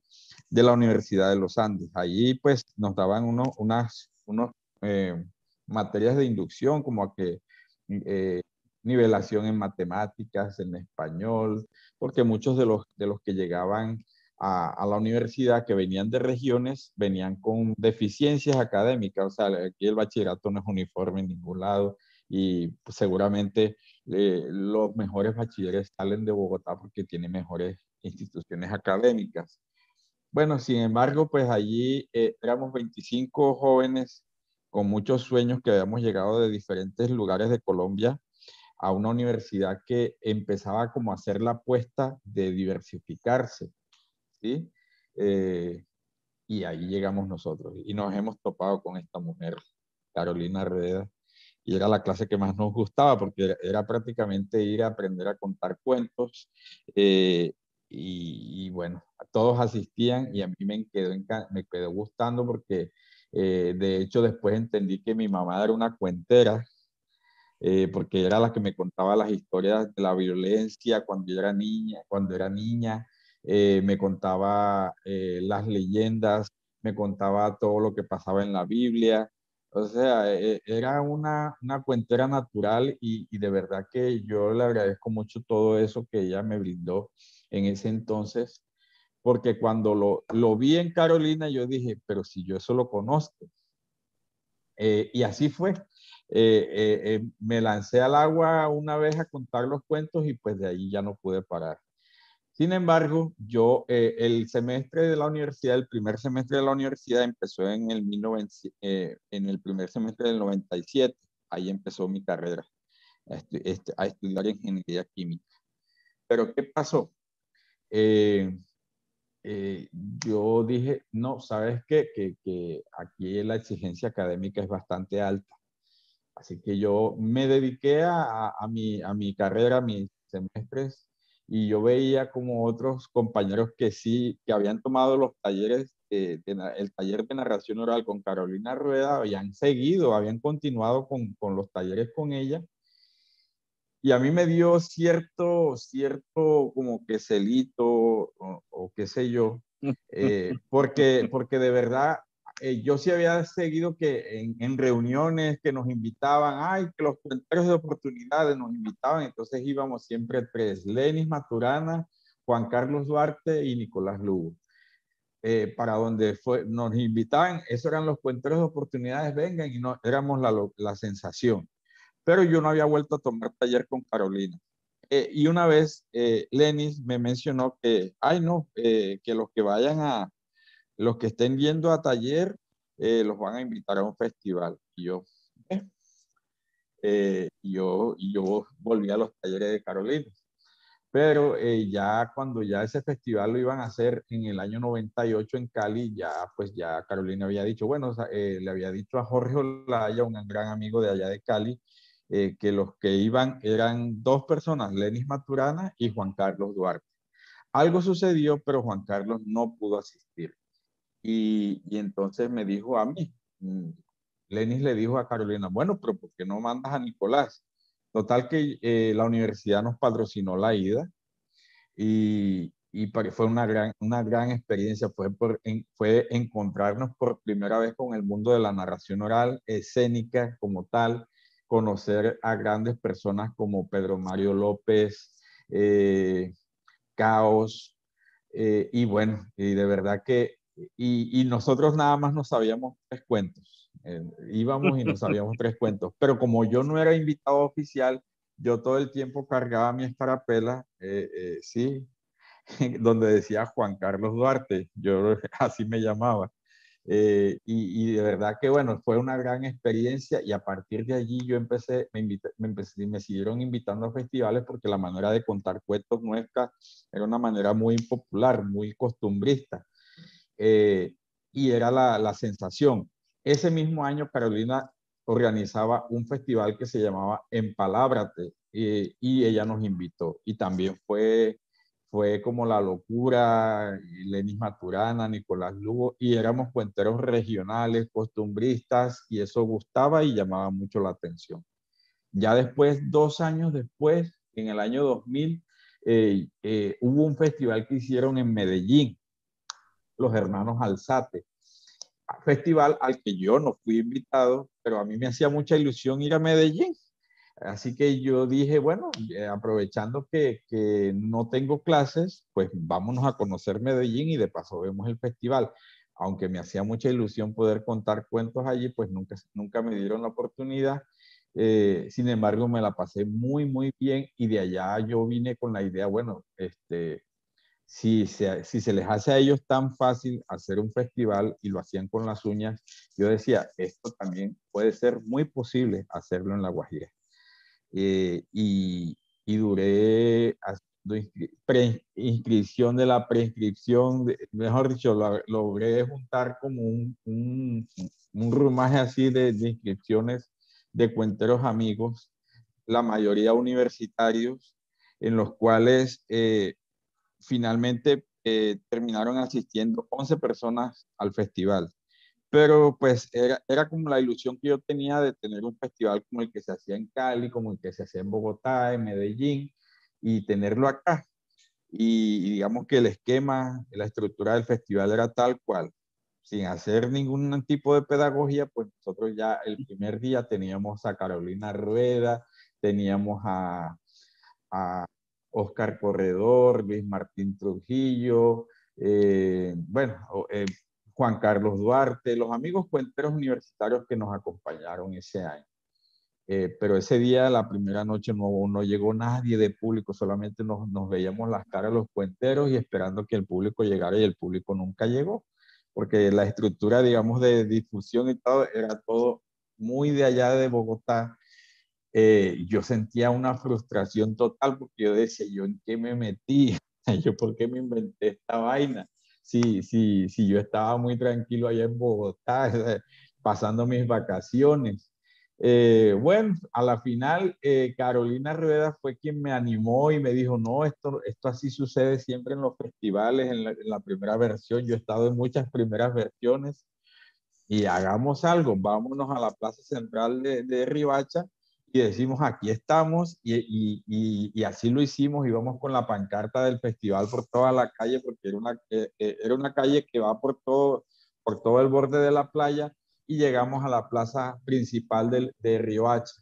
de la Universidad de los Andes. Allí pues nos daban uno, unas unos, eh, materias de inducción como a que eh, nivelación en matemáticas, en español, porque muchos de los, de los que llegaban a, la universidad que venían de regiones venían con deficiencias académicas, o sea, aquí el bachillerato no es uniforme en ningún lado y seguramente eh, los mejores bachilleres salen de Bogotá porque tienen mejores instituciones académicas. Bueno, sin embargo, pues allí eh, éramos 25 jóvenes con muchos sueños que habíamos llegado de diferentes lugares de Colombia a una universidad que empezaba como a hacer la apuesta de diversificarse, Eh, y ahí llegamos nosotros y nos hemos topado con esta mujer, Carolina Reda, y era la clase que más nos gustaba porque era, prácticamente ir a aprender a contar cuentos eh, y, bueno, todos asistían y a mí me quedó, me quedó gustando porque eh, de hecho después entendí que mi mamá era una cuentera porque era la que me contaba las historias de la violencia cuando yo era niña, cuando era niña, me contaba las leyendas, me contaba todo lo que pasaba en la Biblia, o sea, e, era una, una cuentera natural y, y, de verdad que yo le agradezco mucho todo eso que ella me brindó en ese entonces, porque cuando lo, lo vi en Carolina, yo dije, pero si yo eso lo conozco. Eh, y así fue. Eh, eh, me lancé al agua una vez a contar los cuentos y pues de ahí ya no pude parar. Sin embargo, yo eh, el semestre de la universidad, el primer semestre de la universidad empezó en el, eh, en el primer semestre del 97. Ahí empezó mi carrera este, a estudiar ingeniería química. Pero ¿qué pasó? Eh, yo dije, no, ¿sabes qué? Que, que aquí la exigencia académica es bastante alta. Así que yo me dediqué a, a, mi, a mi carrera, a mis semestres, y yo veía como otros compañeros que sí, que habían tomado los talleres, de, el taller de narración oral con Carolina Rueda, habían seguido, habían continuado con, con los talleres con ella, y a mí me dio cierto, cierto como que celito o, qué sé yo, eh, porque, porque de verdad eh, yo sí había seguido que en, en, reuniones que nos invitaban, ay, que los cuenteros de oportunidades nos invitaban, entonces íbamos siempre tres, Lenis Maturana, Juan Carlos Duarte y Nicolás Lugo. Eh, para donde fue, nos invitaban, esos eran los cuenteros de oportunidades, vengan, y no, éramos la, la sensación pero yo no había vuelto a tomar taller con Carolina. Eh, y una vez eh, Lenis me mencionó que, ay no, eh, que los que vayan a, los que estén yendo a taller, los van a invitar a un festival. Yo, yo, yo volví a los talleres de Carolina. Pero ya cuando ya ese festival lo iban a hacer en el año 98 en Cali, ya pues ya Carolina había dicho, bueno, le había dicho a Jorge Olaya, un gran amigo de allá de Cali, eh, que los que iban eran dos personas, Lenis Maturana y Juan Carlos Duarte. Algo sucedió, pero Juan Carlos no pudo asistir. Y, entonces me dijo a mí, mm, Lenis le dijo a Carolina, bueno, pero ¿por qué no mandas a Nicolás? Total que eh, la universidad nos patrocinó la ida y, y fue una gran, una gran experiencia, fue, fue encontrarnos por primera vez con el mundo de la narración oral, escénica como tal, conocer a grandes personas como Pedro Mario López, eh, Caos, eh, y bueno, y de verdad que, y, nosotros nada más nos sabíamos tres cuentos, eh, íbamos y nos sabíamos tres cuentos, pero como yo no era invitado oficial, yo todo el tiempo cargaba mi escarapela, sí, donde decía Juan Carlos Duarte, yo así me llamaba. Eh, y, de verdad que, bueno, fue una gran experiencia y a partir de allí yo empecé, me, me, empecé, me siguieron invitando a festivales porque la manera de contar cuentos nuestra era una manera muy popular, muy costumbrista. Eh, y era la, la, sensación. Ese mismo año Carolina organizaba un festival que se llamaba Empalábrate eh, y ella nos invitó y también fue fue como La Locura, Lenis Maturana, Nicolás Lugo, y éramos cuenteros regionales, costumbristas, y eso gustaba y llamaba mucho la atención. Ya después, dos años después, en el año 2000, eh, eh, hubo un festival que hicieron en Medellín, los hermanos Alzate. Festival al que yo no fui invitado, pero a mí me hacía mucha ilusión ir a Medellín Así que yo dije, bueno, eh, aprovechando que, que, no tengo clases, pues vámonos a conocer Medellín y de paso vemos el festival. Aunque me hacía mucha ilusión poder contar cuentos allí, pues nunca, nunca me dieron la oportunidad. Eh, sin embargo, me la pasé muy, muy bien y de allá yo vine con la idea, bueno, este, si se, si se les hace a ellos tan fácil hacer un festival y lo hacían con las uñas, yo decía, esto también puede ser muy posible hacerlo en La Guajira. Eh, y, y, duré preinscripción de la preinscripción, mejor dicho, logré juntar como un, un, un rumaje así de, inscripciones de cuenteros amigos, la mayoría universitarios, en los cuales eh, finalmente eh, terminaron asistiendo 11 personas al festival pero pues era, era, como la ilusión que yo tenía de tener un festival como el que se hacía en Cali, como el que se hacía en Bogotá, en Medellín, y tenerlo acá. Y, digamos que el esquema, la estructura del festival era tal cual. Sin hacer ningún tipo de pedagogía, pues nosotros ya el primer día teníamos a Carolina Rueda, teníamos a, a Oscar Corredor, Luis Martín Trujillo, eh, bueno, eh, Juan Carlos Duarte, los amigos cuenteros universitarios que nos acompañaron ese año. Eh, pero ese día, la primera noche, no, llegó nadie de público, solamente nos, nos, veíamos las caras los cuenteros y esperando que el público llegara y el público nunca llegó, porque la estructura, digamos, de difusión y todo, era todo muy de allá de Bogotá. Eh, yo sentía una frustración total porque yo decía, ¿yo en qué me metí? ¿Yo por qué me inventé esta vaina? si, si, si yo estaba muy tranquilo allá en Bogotá, pasando mis vacaciones. Eh, bueno, a la final, eh, Carolina Rueda fue quien me animó y me dijo, no, esto, esto así sucede siempre en los festivales, en la, primera versión. Yo he estado en muchas primeras versiones y hagamos algo, vámonos a la Plaza Central de, de Ribacha y decimos, aquí estamos, y, y, y, así lo hicimos, íbamos con la pancarta del festival por toda la calle, porque era una, eh, era una calle que va por todo, por todo el borde de la playa, y llegamos a la plaza principal de, de Riohacha.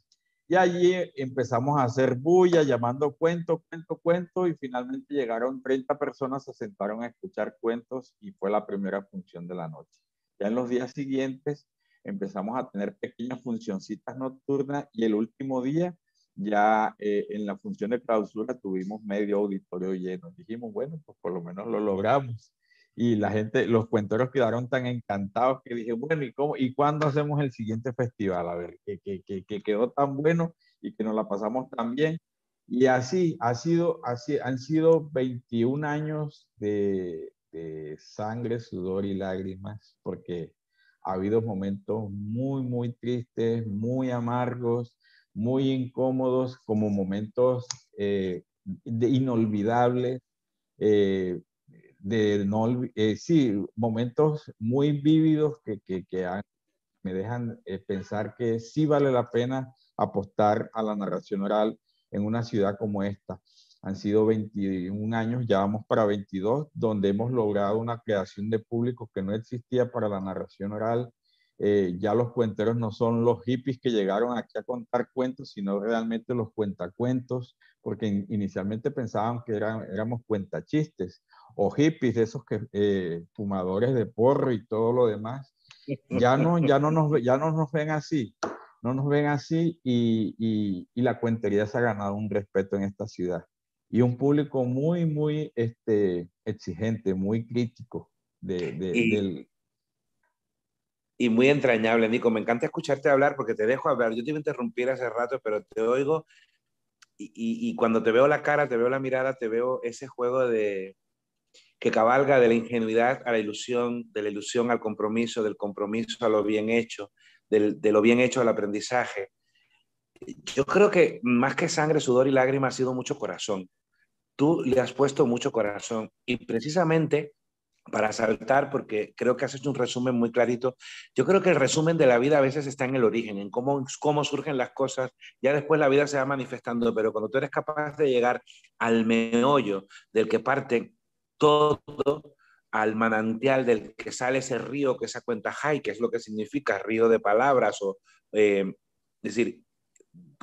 Y allí empezamos a hacer bulla, llamando cuento, cuento, cuento, y finalmente llegaron 30 personas, se sentaron a escuchar cuentos y fue la primera función de la noche. Ya en los días siguientes empezamos a tener pequeñas funcioncitas nocturnas y el último día ya eh, en la función de clausura tuvimos medio auditorio lleno. Dijimos, bueno, pues por lo menos lo logramos y la gente, los cuenteros quedaron tan encantados que dije, bueno, ¿y, cómo, ¿y cuándo hacemos el siguiente festival? A ver, que, que, que, quedó tan bueno y que nos la pasamos tan bien. Y así, ha sido, así han sido 21 años de, de sangre, sudor y lágrimas, porque ha habido momentos muy, muy tristes, muy amargos, muy incómodos, como momentos eh, de inolvidables. Eh, de no, eh, sí, momentos muy vívidos que, que, me dejan eh, pensar que sí vale la pena apostar a la narración oral en una ciudad como esta. Han sido 21 años, ya vamos para 22, donde hemos logrado una creación de público que no existía para la narración oral. Eh, ya los cuenteros no son los hippies que llegaron aquí a contar cuentos, sino realmente los cuentacuentos, porque inicialmente pensaban que eran, éramos cuentachistes o hippies, de esos que, eh, fumadores de porro y todo lo demás, ya no, ya no, nos, ya no nos ven así, no nos ven así y, y, y, la cuentería se ha ganado un respeto en esta ciudad y un público muy, muy este, exigente, muy crítico de, de, y, del... Y muy entrañable, Nico. Me encanta escucharte hablar porque te dejo hablar. Yo te iba a interrumpir hace rato, pero te oigo y, y, y cuando te veo la cara, te veo la mirada, te veo ese juego de, que cabalga de la ingenuidad a la ilusión, de la ilusión al compromiso, del compromiso a lo bien hecho, del, de lo bien hecho al aprendizaje. Yo creo que más que sangre, sudor y lágrimas ha sido mucho corazón. Tú le has puesto mucho corazón y precisamente para saltar, porque creo que has hecho un resumen muy clarito. Yo creo que el resumen de la vida a veces está en el origen, en cómo, cómo surgen las cosas. Ya después la vida se va manifestando, pero cuando tú eres capaz de llegar al meollo del que parte todo al manantial del que sale ese río que se cuenta Jai, que es lo que significa río de palabras, o eh, es decir,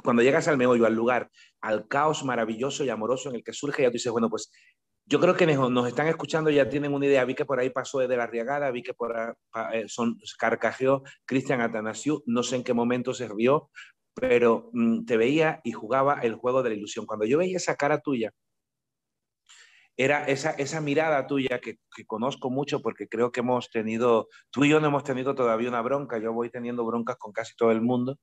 cuando llegas al meollo, al lugar, al caos maravilloso y amoroso en el que surge, ya tú dices, bueno, pues yo creo que nos están escuchando, ya tienen una idea. Vi que por ahí pasó de la Riagada, vi que por eh, son, carcajeó Cristian Atanasiu, no sé en qué momento se rió, pero mm, te veía y jugaba el juego de la ilusión. Cuando yo veía esa cara tuya, era esa, esa mirada tuya que, que, conozco mucho porque creo que hemos tenido, tú y yo no hemos tenido todavía una bronca, yo voy teniendo broncas con casi todo el mundo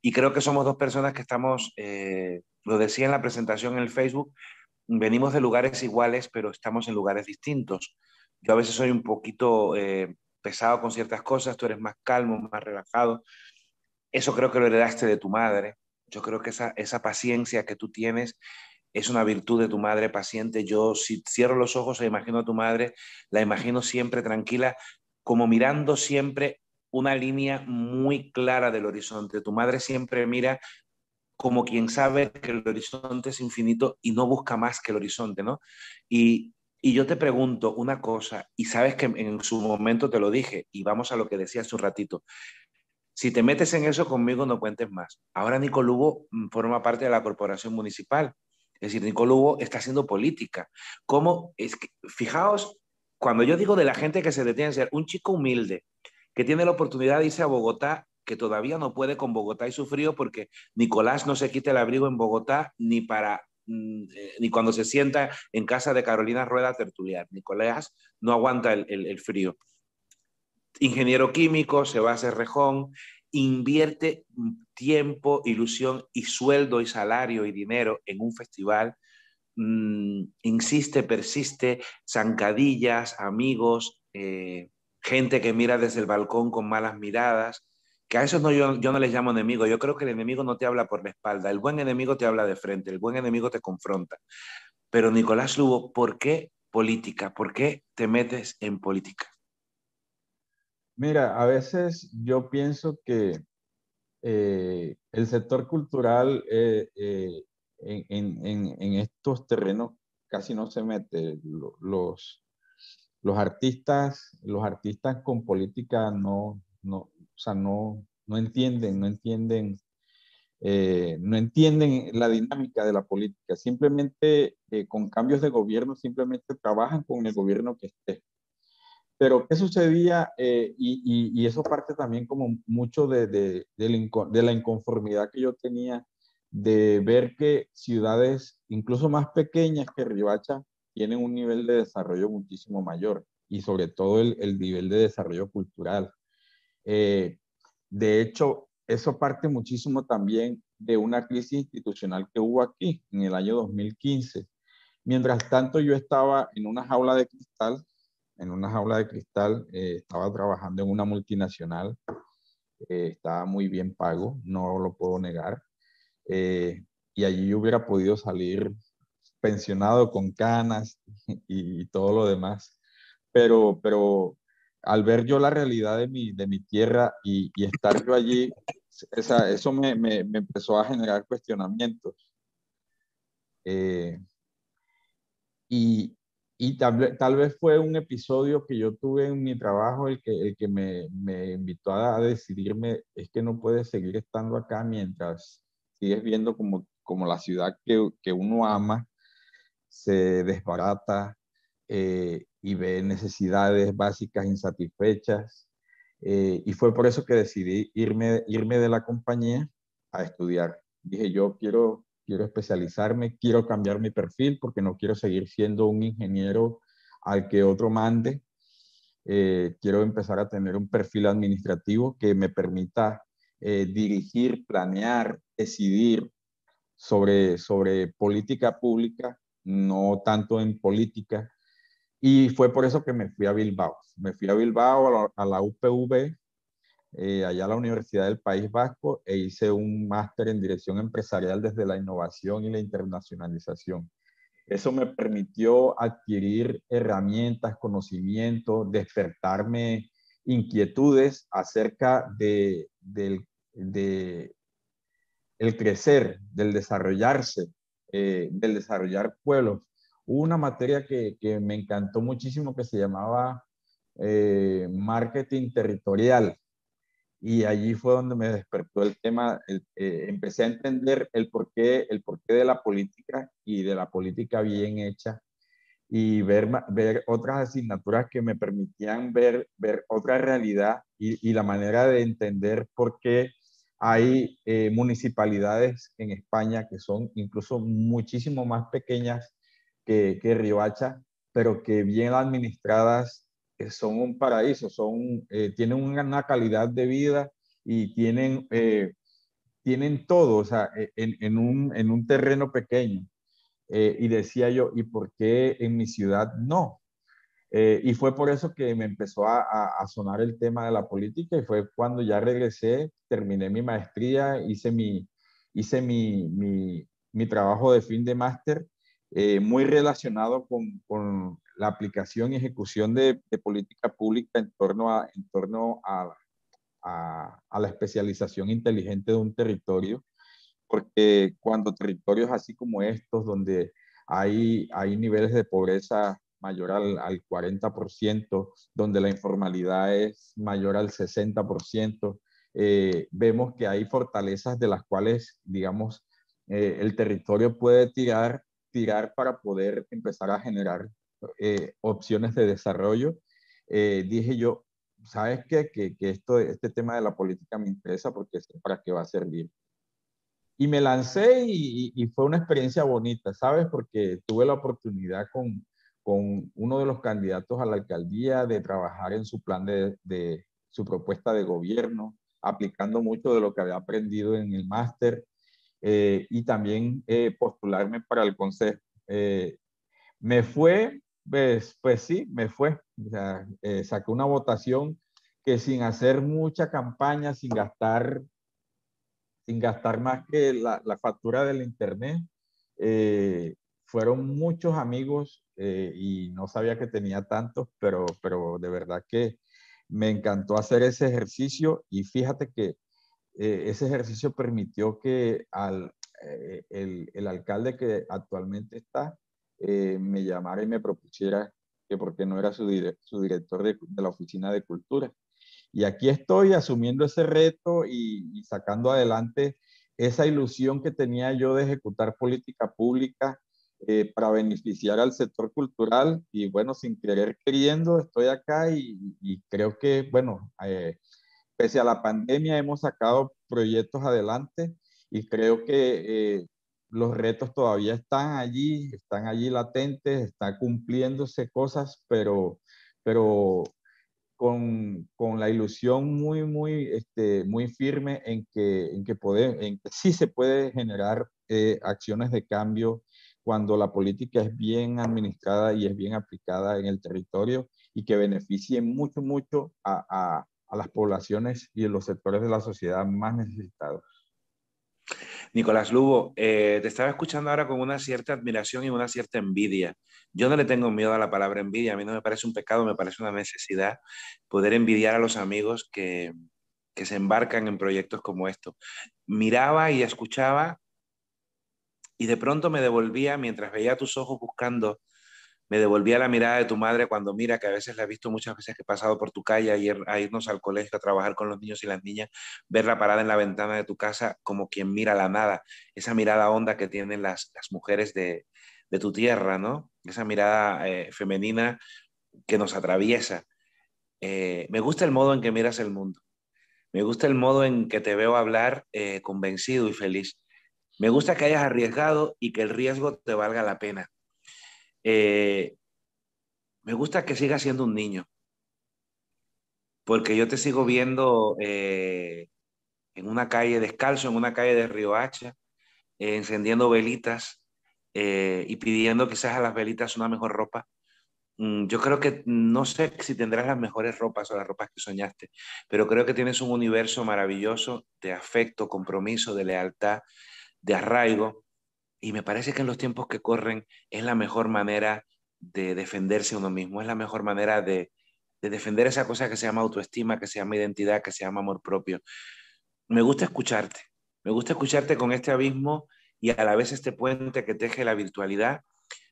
y creo que somos dos personas que estamos, eh, lo decía en la presentación en el Facebook, venimos de lugares iguales pero estamos en lugares distintos. Yo a veces soy un poquito eh, pesado con ciertas cosas, tú eres más calmo, más relajado. Eso creo que lo heredaste de tu madre. Yo creo que esa, esa paciencia que tú tienes es una virtud de tu madre paciente. Yo si cierro los ojos e imagino a tu madre, la imagino siempre tranquila, como mirando siempre una línea muy clara del horizonte. Tu madre siempre mira como quien sabe que el horizonte es infinito y no busca más que el horizonte, ¿no? Y, y yo te pregunto una cosa, y sabes que en su momento te lo dije, y vamos a lo que decía hace un ratito. Si te metes en eso conmigo, no cuentes más. Ahora Nico Lugo mm, forma parte de la corporación municipal es decir, Nico Lugo está haciendo política. ¿Cómo? Es fijaos, cuando yo digo de la gente que se detiene a ser un chico humilde, que tiene la oportunidad de irse a Bogotá, que todavía no puede con Bogotá y su frío, porque Nicolás no se quita el abrigo en Bogotá ni para mm, eh, ni cuando se sienta en casa de Carolina Rueda tertuliar. Nicolás no aguanta el, el, el frío. Ingeniero químico, se va a hacer rejón, invierte tiempo, ilusión y sueldo y salario y dinero en un festival mm, insiste, persiste, zancadillas, amigos, eh, gente que mira desde el balcón con malas miradas, que a esos no, yo, no les llamo enemigo, yo creo que el enemigo no te habla por la espalda, el buen enemigo te habla de frente, el buen enemigo te confronta. Pero Nicolás Lugo, ¿por qué política? ¿Por qué te metes en política? Mira, a veces yo pienso que eh, el sector cultural eh, eh, en, estos terrenos casi no se mete. Los, los, artistas, los artistas con política no, no, no, no entienden, no entienden, no entienden la dinámica de la política. Simplemente con cambios de gobierno, simplemente trabajan con el gobierno que esté. Pero, ¿qué sucedía? Eh, y, eso parte también como mucho de, la inconformidad que yo tenía de ver que ciudades, incluso más pequeñas que Ribacha, tienen un nivel de desarrollo muchísimo mayor y sobre todo el, el nivel de desarrollo cultural. Eh, de hecho, eso parte muchísimo también de una crisis institucional que hubo aquí en el año 2015. Mientras tanto, yo estaba en una jaula de cristal en una jaula de cristal, eh, estaba trabajando en una multinacional, eh, estaba muy bien pago, no lo puedo negar, eh, y allí yo hubiera podido salir pensionado con canas y, todo lo demás, pero, pero al ver yo la realidad de mi, de mi tierra y, y estar yo allí, esa, eso me, me, me, empezó a generar cuestionamientos. y, y tal, tal, vez fue un episodio que yo tuve en mi trabajo el que, el que me, me invitó a, decidirme, es que no puedes seguir estando acá mientras sigues viendo como, como la ciudad que, que uno ama se desbarata eh, y ve necesidades básicas insatisfechas. Eh, y fue por eso que decidí irme, irme de la compañía a estudiar. Dije, yo quiero quiero especializarme, quiero cambiar mi perfil porque no quiero seguir siendo un ingeniero al que otro mande. Eh, quiero empezar a tener un perfil administrativo que me permita eh, dirigir, planear, decidir sobre, sobre política pública, no tanto en política. Y fue por eso que me fui a Bilbao. Me fui a Bilbao, a la, a la UPV, eh, allá a la Universidad del País Vasco e hice un máster en dirección empresarial desde la innovación y la internacionalización. Eso me permitió adquirir herramientas, conocimientos, despertarme inquietudes acerca de, del de el crecer, del desarrollarse, eh, del desarrollar pueblos. Hubo una materia que, que, me encantó muchísimo que se llamaba eh, marketing territorial y allí fue donde me despertó el tema, eh, empecé a entender el porqué, el porqué de la política y de la política bien hecha y ver, ver otras asignaturas que me permitían ver, ver otra realidad y, la manera de entender por qué hay eh, municipalidades en España que son incluso muchísimo más pequeñas que, que Riohacha, pero que bien administradas son un paraíso, son, eh, tienen una calidad de vida y tienen, eh, tienen todo, o sea, e, en, en, un, en un, terreno pequeño. Eh, y decía yo, ¿y por qué en mi ciudad no? y fue por eso que me empezó a, a, sonar el tema de la política y fue cuando ya regresé, terminé mi maestría, hice mi, hice mi, mi, mi trabajo de fin de máster, muy relacionado con, con la aplicación y ejecución de, política pública en torno, a, en torno a, a, la especialización inteligente de un territorio, porque cuando territorios así como estos, donde hay, hay niveles de pobreza mayor al, al 40%, donde la informalidad es mayor al 60%, eh, vemos que hay fortalezas de las cuales, digamos, eh, el territorio puede tirar, tirar para poder empezar a generar eh, opciones de desarrollo, eh, dije yo, ¿sabes qué? Que, que, esto, este tema de la política me interesa porque sé para qué va a servir. Y me lancé y, y, fue una experiencia bonita, ¿sabes? Porque tuve la oportunidad con, con uno de los candidatos a la alcaldía de trabajar en su plan de, de su propuesta de gobierno, aplicando mucho de lo que había aprendido en el máster eh, y también postularme para el consejo eh, me fue, pues, pues sí, me fue. O eh, saqué una votación que sin hacer mucha campaña, sin gastar, sin gastar más que la, la factura del internet, eh, fueron muchos amigos y no sabía que tenía tantos, pero, pero de verdad que me encantó hacer ese ejercicio y fíjate que ese ejercicio permitió que al, eh, el, alcalde que actualmente está eh, me llamara y me propusiera que porque no era su, director de, la Oficina de Cultura. Y aquí estoy asumiendo ese reto y, sacando adelante esa ilusión que tenía yo de ejecutar política pública eh, para beneficiar al sector cultural. Y bueno, sin querer queriendo, estoy acá y, creo que, bueno, pese a la pandemia hemos sacado proyectos adelante y creo que eh, los retos todavía están allí, están allí latentes, están cumpliéndose cosas, pero, pero con, con, la ilusión muy, muy, este, muy firme en que, en, que puede, en que sí se puede generar eh, acciones de cambio cuando la política es bien administrada y es bien aplicada en el territorio y que beneficie mucho, mucho a, a, las poblaciones y los sectores de la sociedad más necesitados. Nicolás Lugo, eh, te estaba escuchando ahora con una cierta admiración y una cierta envidia. Yo no le tengo miedo a la palabra envidia, a mí no me parece un pecado, me parece una necesidad poder envidiar a los amigos que, que se embarcan en proyectos como estos. Miraba y escuchaba y de pronto me devolvía mientras veía tus ojos buscando me devolvía la mirada de tu madre cuando mira, que a veces la he visto muchas veces que he pasado por tu calle a, a irnos al colegio a trabajar con los niños y las niñas, verla parada en la ventana de tu casa como quien mira la nada, esa mirada honda que tienen las, mujeres de, tu tierra, ¿no? Esa mirada eh, femenina que nos atraviesa. Eh, me gusta el modo en que miras el mundo. Me gusta el modo en que te veo hablar eh, convencido y feliz. Me gusta que hayas arriesgado y que el riesgo te valga la pena. Eh, me gusta que sigas siendo un niño, porque yo te sigo viendo eh, en una calle descalzo, en una calle de Río Hacha, eh, encendiendo velitas y pidiendo quizás a las velitas una mejor ropa. Mm, yo creo que no sé si tendrás las mejores ropas o las ropas que soñaste, pero creo que tienes un universo maravilloso de afecto, compromiso, de lealtad, de arraigo, y me parece que en los tiempos que corren es la mejor manera de defenderse uno mismo, es la mejor manera de, defender esa cosa que se llama autoestima, que se llama identidad, que se llama amor propio. Me gusta escucharte, me gusta escucharte con este abismo y a la vez este puente que teje la virtualidad,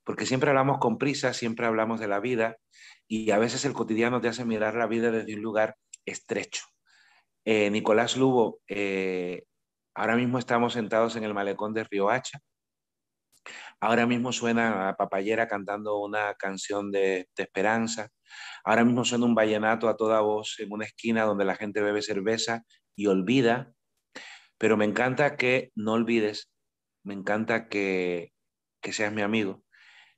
porque siempre hablamos con prisa, siempre hablamos de la vida y a veces el cotidiano te hace mirar la vida desde un lugar estrecho. Eh, Nicolás Lugo, eh, ahora mismo estamos sentados en el malecón de Río Hacha, Ahora mismo suena a Papayera cantando una canción de, esperanza. Ahora mismo suena un vallenato a toda voz en una esquina donde la gente bebe cerveza y olvida. Pero me encanta que no olvides. Me encanta que, que seas mi amigo.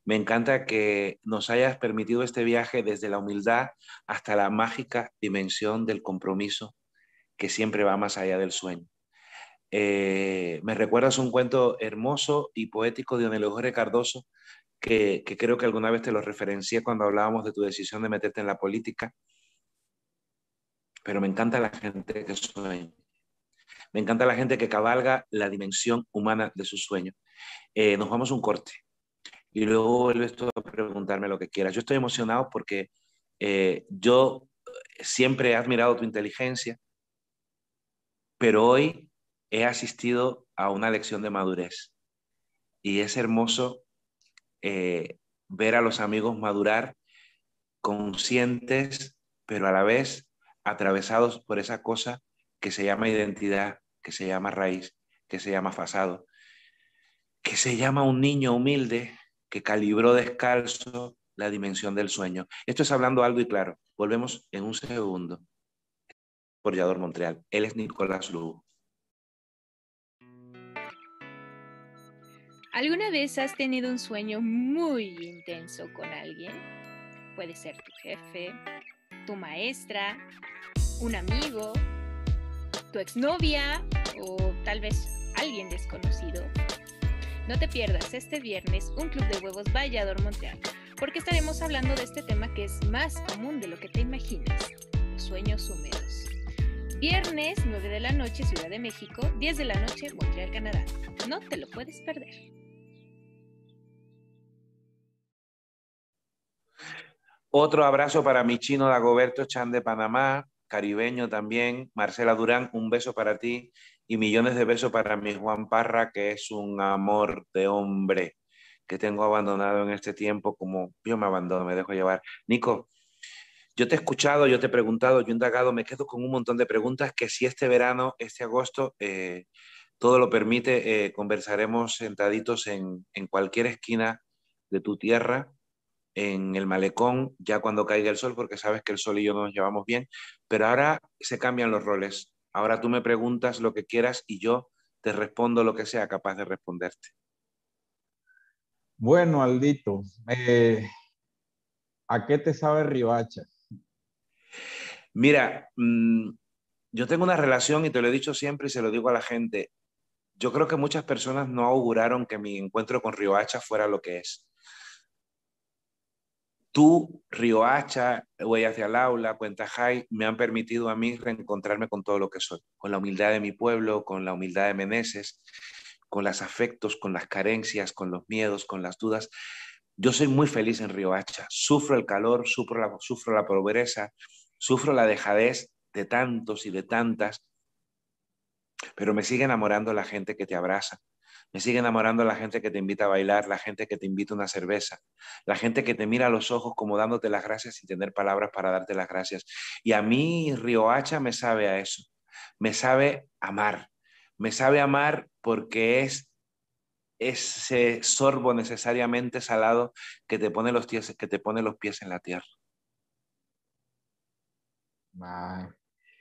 Me encanta que nos hayas permitido este viaje desde la humildad hasta la mágica dimensión del compromiso que siempre va más allá del sueño. Eh, me recuerdas un cuento hermoso y poético de Don Jorge Cardoso, que, creo que alguna vez te lo referencié cuando hablábamos de tu decisión de meterte en la política. Pero me encanta la gente que sueña. Me encanta la gente que cabalga la dimensión humana de su sueño. Eh, nos vamos un corte y luego vuelves tú a preguntarme lo que quieras. Yo estoy emocionado porque eh, yo siempre he admirado tu inteligencia, pero hoy he asistido a una lección de madurez y es hermoso eh, ver a los amigos madurar conscientes, pero a la vez atravesados por esa cosa que se llama identidad, que se llama raíz, que se llama fasado, que se llama un niño humilde que calibró descalzo la dimensión del sueño. Esto es hablando algo y claro. Volvemos en un segundo. Por Yador Montreal. Él es Nicolás Lugo. ¿Alguna vez has tenido un sueño muy intenso con alguien? Puede ser tu jefe, tu maestra, un amigo, tu exnovia o tal vez alguien desconocido. No te pierdas este viernes un club de huevos Vallador Montreal, porque estaremos hablando de este tema que es más común de lo que te imaginas, los sueños húmedos. Viernes 9 de la noche Ciudad de México, 10 de la noche Montreal, Canadá. No te lo puedes perder. Otro abrazo para mi chino Dagoberto Chan de Panamá, caribeño también. Marcela Durán, un beso para ti y millones de besos para mi Juan Parra, que es un amor de hombre que tengo abandonado en este tiempo como yo me abandono, me dejo llevar. Nico, yo te he escuchado, yo te he preguntado, yo he indagado, me quedo con un montón de preguntas que si este verano, este agosto, eh, todo lo permite, eh, conversaremos sentaditos en, en cualquier esquina de tu tierra en el malecón ya cuando caiga el sol, porque sabes que el sol y yo nos llevamos bien, pero ahora se cambian los roles. Ahora tú me preguntas lo que quieras y yo te respondo lo que sea capaz de responderte. Bueno, Aldito, eh, ¿a qué te sabe Ribacha? Mira, mm, yo tengo una relación y te lo he dicho siempre y se lo digo a la gente. Yo creo que muchas personas no auguraron que mi encuentro con Riohacha fuera lo que es. Tú, Riohacha, Huella hacia el aula, Cuenta High, me han permitido a mí reencontrarme con todo lo que soy, con la humildad de mi pueblo, con la humildad de Meneses, con los afectos, con las carencias, con los miedos, con las dudas. Yo soy muy feliz en Riohacha. Sufro el calor, sufro la, sufro la pobreza, sufro la dejadez de tantos y de tantas, pero me sigue enamorando la gente que te abraza, me sigue enamorando la gente que te invita a bailar, la gente que te invita una cerveza, la gente que te mira a los ojos como dándote las gracias sin tener palabras para darte las gracias. Y a mí Riohacha me sabe a eso, me sabe amar, me sabe amar porque es ese sorbo necesariamente salado que te pone los pies, que te pone los pies en la tierra.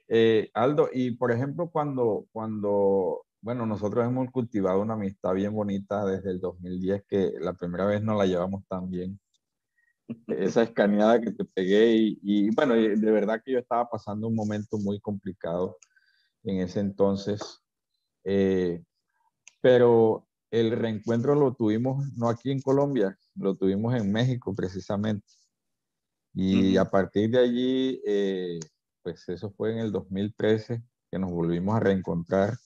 Eh, Aldo, y por ejemplo, cuando, cuando bueno, nosotros hemos cultivado una amistad bien bonita desde el 2010, que la primera vez no la llevamos tan bien. Esa escaneada que te pegué y, bueno, de verdad que yo estaba pasando un momento muy complicado en ese entonces. Eh, pero el reencuentro lo tuvimos no aquí en Colombia, lo tuvimos en México precisamente. Y a partir de allí, eh, pues eso fue en el 2013 que nos volvimos a reencontrar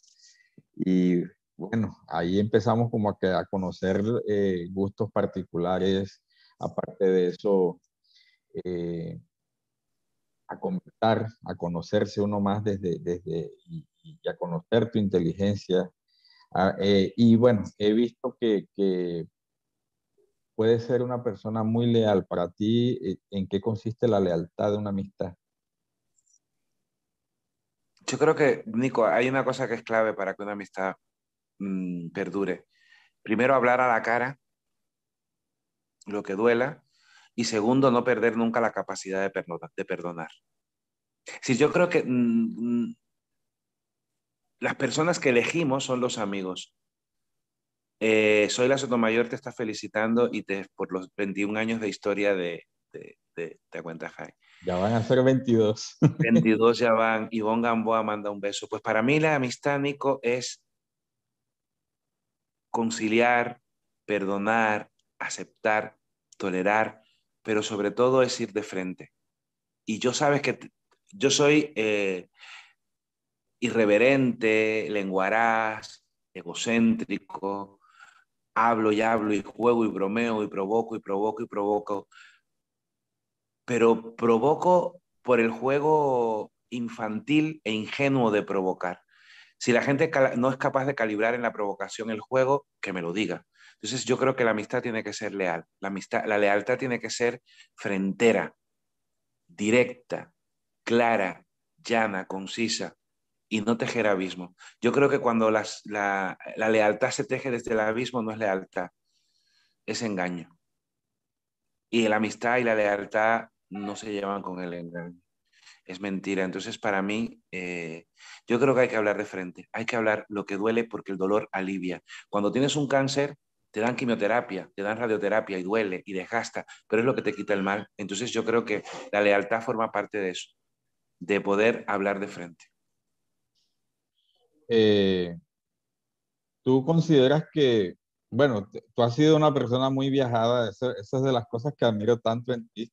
y bueno, ahí empezamos como a, conocer eh, gustos particulares, aparte de eso, eh, a comentar, a conocerse uno más desde, desde y, a conocer tu inteligencia. Ah, eh, y bueno, he visto que, que ser una persona muy leal. Para ti, ¿en qué consiste la lealtad de una amistad? Yo creo que, Nico, hay una cosa que es clave para que una amistad mm, perdure. Primero, hablar a la cara lo que duela. Y segundo, no perder nunca la capacidad de, perdonar. De. Si yo creo que mm, mm, las personas que elegimos son los amigos. Eh, Soy la Sotomayor te está felicitando y te, por los 21 años de historia de, de, de, de. Ya van a ser 22. 22 ya van. Ivonne Gamboa manda un beso. Pues para mí la amistad, Nico, es conciliar, perdonar, aceptar, tolerar, pero sobre todo es ir de frente. Y yo sabes que yo soy eh, irreverente, lenguaraz, egocéntrico, hablo y hablo y juego y bromeo y provoco y provoco y provoco, pero provoco por el juego infantil e ingenuo de provocar. Si la gente no es capaz de calibrar en la provocación el juego, que me lo diga. Entonces yo creo que la amistad tiene que ser leal. La, amistad, la lealtad tiene que ser frentera, directa, clara, llana, concisa y no tejer abismo. Yo creo que cuando la, la lealtad se teje desde el abismo no es lealtad, es engaño. Y la amistad y la lealtad no se llevan con el engaño. Es mentira. Entonces, para mí, eh, yo creo que hay que hablar de frente. Hay que hablar lo que duele porque el dolor alivia. Cuando tienes un cáncer, te dan quimioterapia, te dan radioterapia y duele y desgasta, pero es lo que te quita el mal. Entonces, yo creo que la lealtad forma parte de eso, de poder hablar de frente. Eh, ¿Tú consideras que bueno, tú has sido una persona muy viajada, eso, es de las cosas que admiro tanto en ti.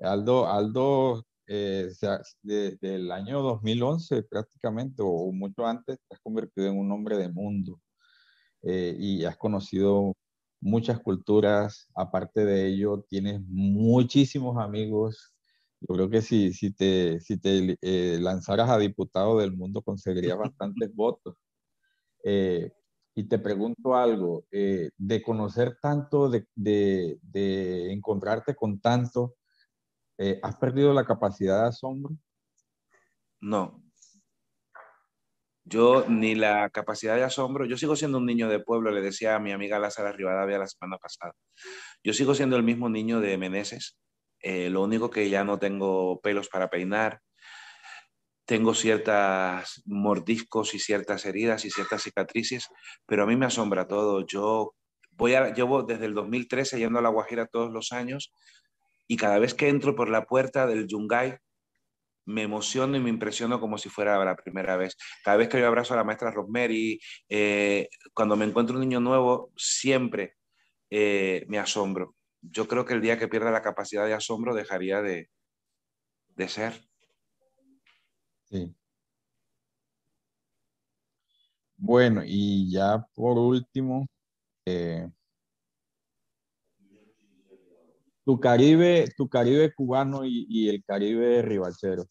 Aldo, Aldo eh, desde el año 2011 prácticamente, o, mucho antes, te has convertido en un hombre de mundo eh, y has conocido muchas culturas. Aparte de ello, tienes muchísimos amigos. Yo creo que si, si te, si te eh, lanzaras a diputado del mundo, conseguirías bastantes votos. Eh, y te pregunto algo, eh, de conocer tanto, de, de, de encontrarte con tanto, ¿has perdido la capacidad de asombro? No, yo ni la capacidad de asombro, yo sigo siendo un niño de pueblo, le decía a mi amiga Lázara Rivadavia la semana pasada. Yo sigo siendo el mismo niño de Meneses, eh, lo único que ya no tengo pelos para peinar, tengo ciertos mordiscos y ciertas heridas y ciertas cicatrices, pero a mí me asombra todo. Yo voy a, llevo desde el 2013 yendo a La Guajira todos los años y cada vez que entro por la puerta del Yungay me emociono y me impresiono como si fuera la primera vez. Cada vez que yo abrazo a la maestra Rosemary, eh, cuando me encuentro un niño nuevo, siempre eh, me asombro. Yo creo que el día que pierda la capacidad de asombro dejaría de, de ser. Sí. Bueno, y ya por último, eh, tu Caribe, tu Caribe cubano y, el Caribe ribachero.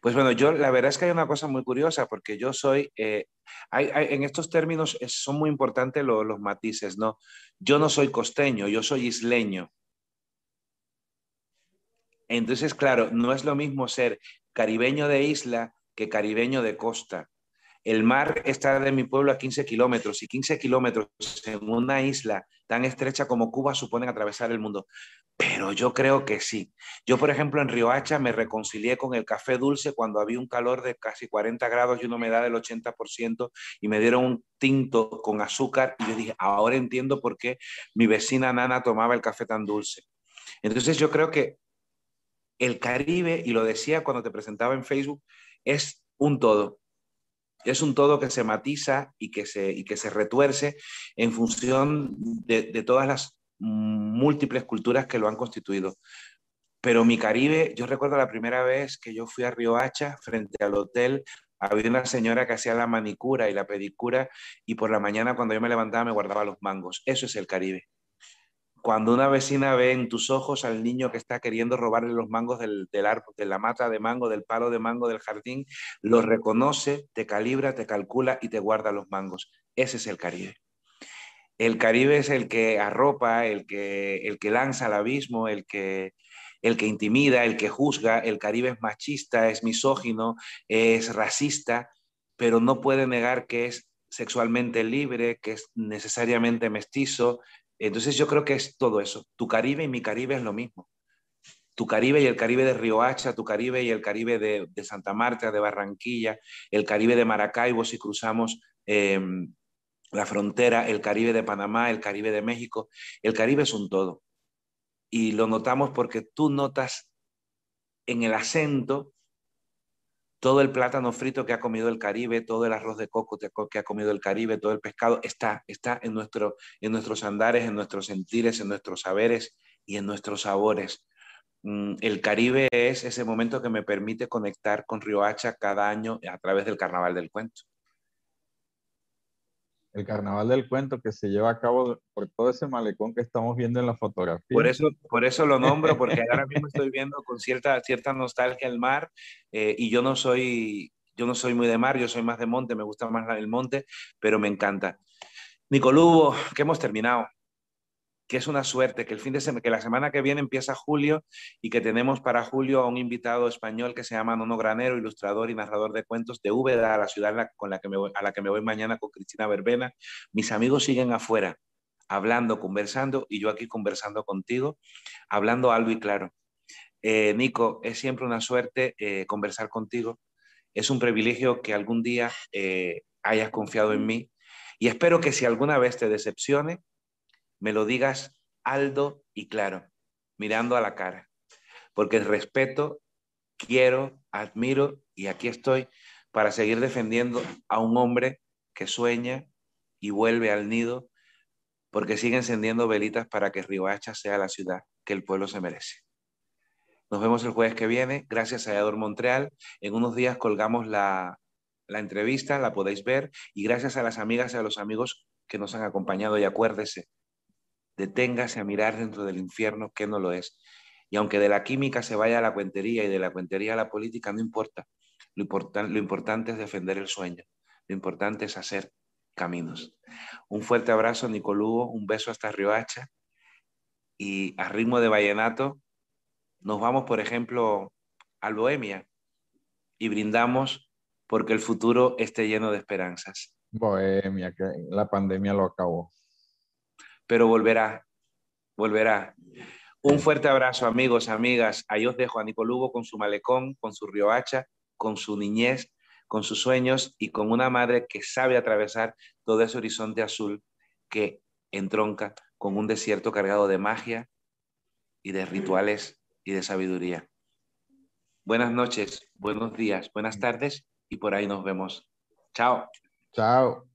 Pues bueno, yo la verdad es que hay una cosa muy curiosa porque yo soy, eh, en estos términos son muy importantes los matices, ¿no? Yo no soy costeño, yo soy isleño. Entonces, claro, no es lo mismo ser caribeño de isla que caribeño de costa. El mar está de mi pueblo a 15 kilómetros y 15 kilómetros en una isla tan estrecha como Cuba suponen atravesar el mundo. Pero yo creo que sí. Yo, por ejemplo, en Riohacha me reconcilié con el café dulce cuando había un calor de casi 40 grados y una humedad del 80% y me dieron un tinto con azúcar y yo dije, ahora entiendo por qué mi vecina Nana tomaba el café tan dulce. Entonces yo creo que el Caribe, y lo decía cuando te presentaba en Facebook, es un todo es un todo que se matiza y que se, y que se retuerce en función de, todas las múltiples culturas que lo han constituido. Pero mi Caribe, yo recuerdo la primera vez que yo fui a Río Hacha, frente al hotel, había una señora que hacía la manicura y la pedicura y por la mañana cuando yo me levantaba me guardaba los mangos. Eso es el Caribe. Cuando una vecina ve en tus ojos al niño que está queriendo robarle los mangos del, árbol, de la mata de mango, del palo de mango del jardín, lo reconoce, te calibra, te calcula y te guarda los mangos. Ese es el Caribe. El Caribe es el que arropa, el que, el que lanza al abismo, el que, el que intimida, el que juzga. El Caribe es machista, es misógino, es racista, pero no puede negar que es sexualmente libre, que es necesariamente mestizo, entonces yo creo que es todo eso. Tu Caribe y mi Caribe es lo mismo. Tu Caribe y el Caribe de Riohacha, tu Caribe y el Caribe de, Santa Marta, de Barranquilla, el Caribe de Maracaibo si cruzamos em, la frontera, el Caribe de Panamá, el Caribe de México. El Caribe es un todo. Y lo notamos porque tú notas en el acento todo el plátano frito que ha comido el Caribe, todo el arroz de coco que ha comido el Caribe, todo el pescado, está, está en, nuestro, en nuestros andares, en nuestros sentires, en nuestros saberes y en nuestros sabores. Mm, el Caribe es ese momento que me permite conectar con Riohacha cada año a través del Carnaval del Cuento el carnaval del cuento que se lleva a cabo por todo ese malecón que estamos viendo en la fotografía. Por eso, por eso lo nombro, porque ahora mismo estoy viendo con cierta, cierta nostalgia el mar eh, y yo no soy yo no soy muy de mar, yo soy más de monte, me gusta más el monte, pero me encanta. Nicolubo, que hemos terminado que es una suerte, que el fin de que la semana que viene empieza julio y que tenemos para julio a un invitado español que se llama Nono Granero, ilustrador y narrador de cuentos de Úbeda, la ciudad con la que a la que me voy mañana con Cristina Verbena. Mis amigos siguen afuera, hablando, conversando, y yo aquí conversando contigo, hablando algo y claro. Eh, Nico, es siempre una suerte eh, conversar contigo. Es un privilegio que algún día eh, hayas confiado en mí y espero que si alguna vez te decepcione, me lo digas alto y claro, mirando a la cara, porque respeto, quiero, admiro y aquí estoy para seguir defendiendo a un hombre que sueña, y vuelve al nido porque sigue encendiendo velitas para que Riohacha sea la ciudad que el pueblo se merece. Nos vemos el jueves que viene. Gracias a Montreal. En unos días colgamos la, la entrevista, la podéis ver. Y gracias a las amigas y a los amigos que nos han acompañado. Y acuérdese, deténgase a mirar dentro del infierno que no lo es. Y aunque de la química se vaya a la cuentería y de la cuentería a la política, no importa. Lo, lo importante es defender el sueño. Lo importante es hacer caminos. Un fuerte abrazo, Nicolugo. Un beso hasta Riohacha. Y a ritmo de vallenato, nos vamos, por ejemplo, al Bohemia y brindamos porque el futuro esté lleno de esperanzas. Bohemia, que la pandemia lo acabó. Pero volverá, volverá. Un fuerte abrazo, amigos, amigas. Ahí os dejo a con su malecón, con su riohacha, con su niñez, con sus sueños y con una madre que sabe atravesar todo ese horizonte azul que entronca con un desierto cargado de magia y de rituales y de sabiduría. Buenas noches, buenos días, buenas tardes y por ahí nos vemos. Chao. Chao.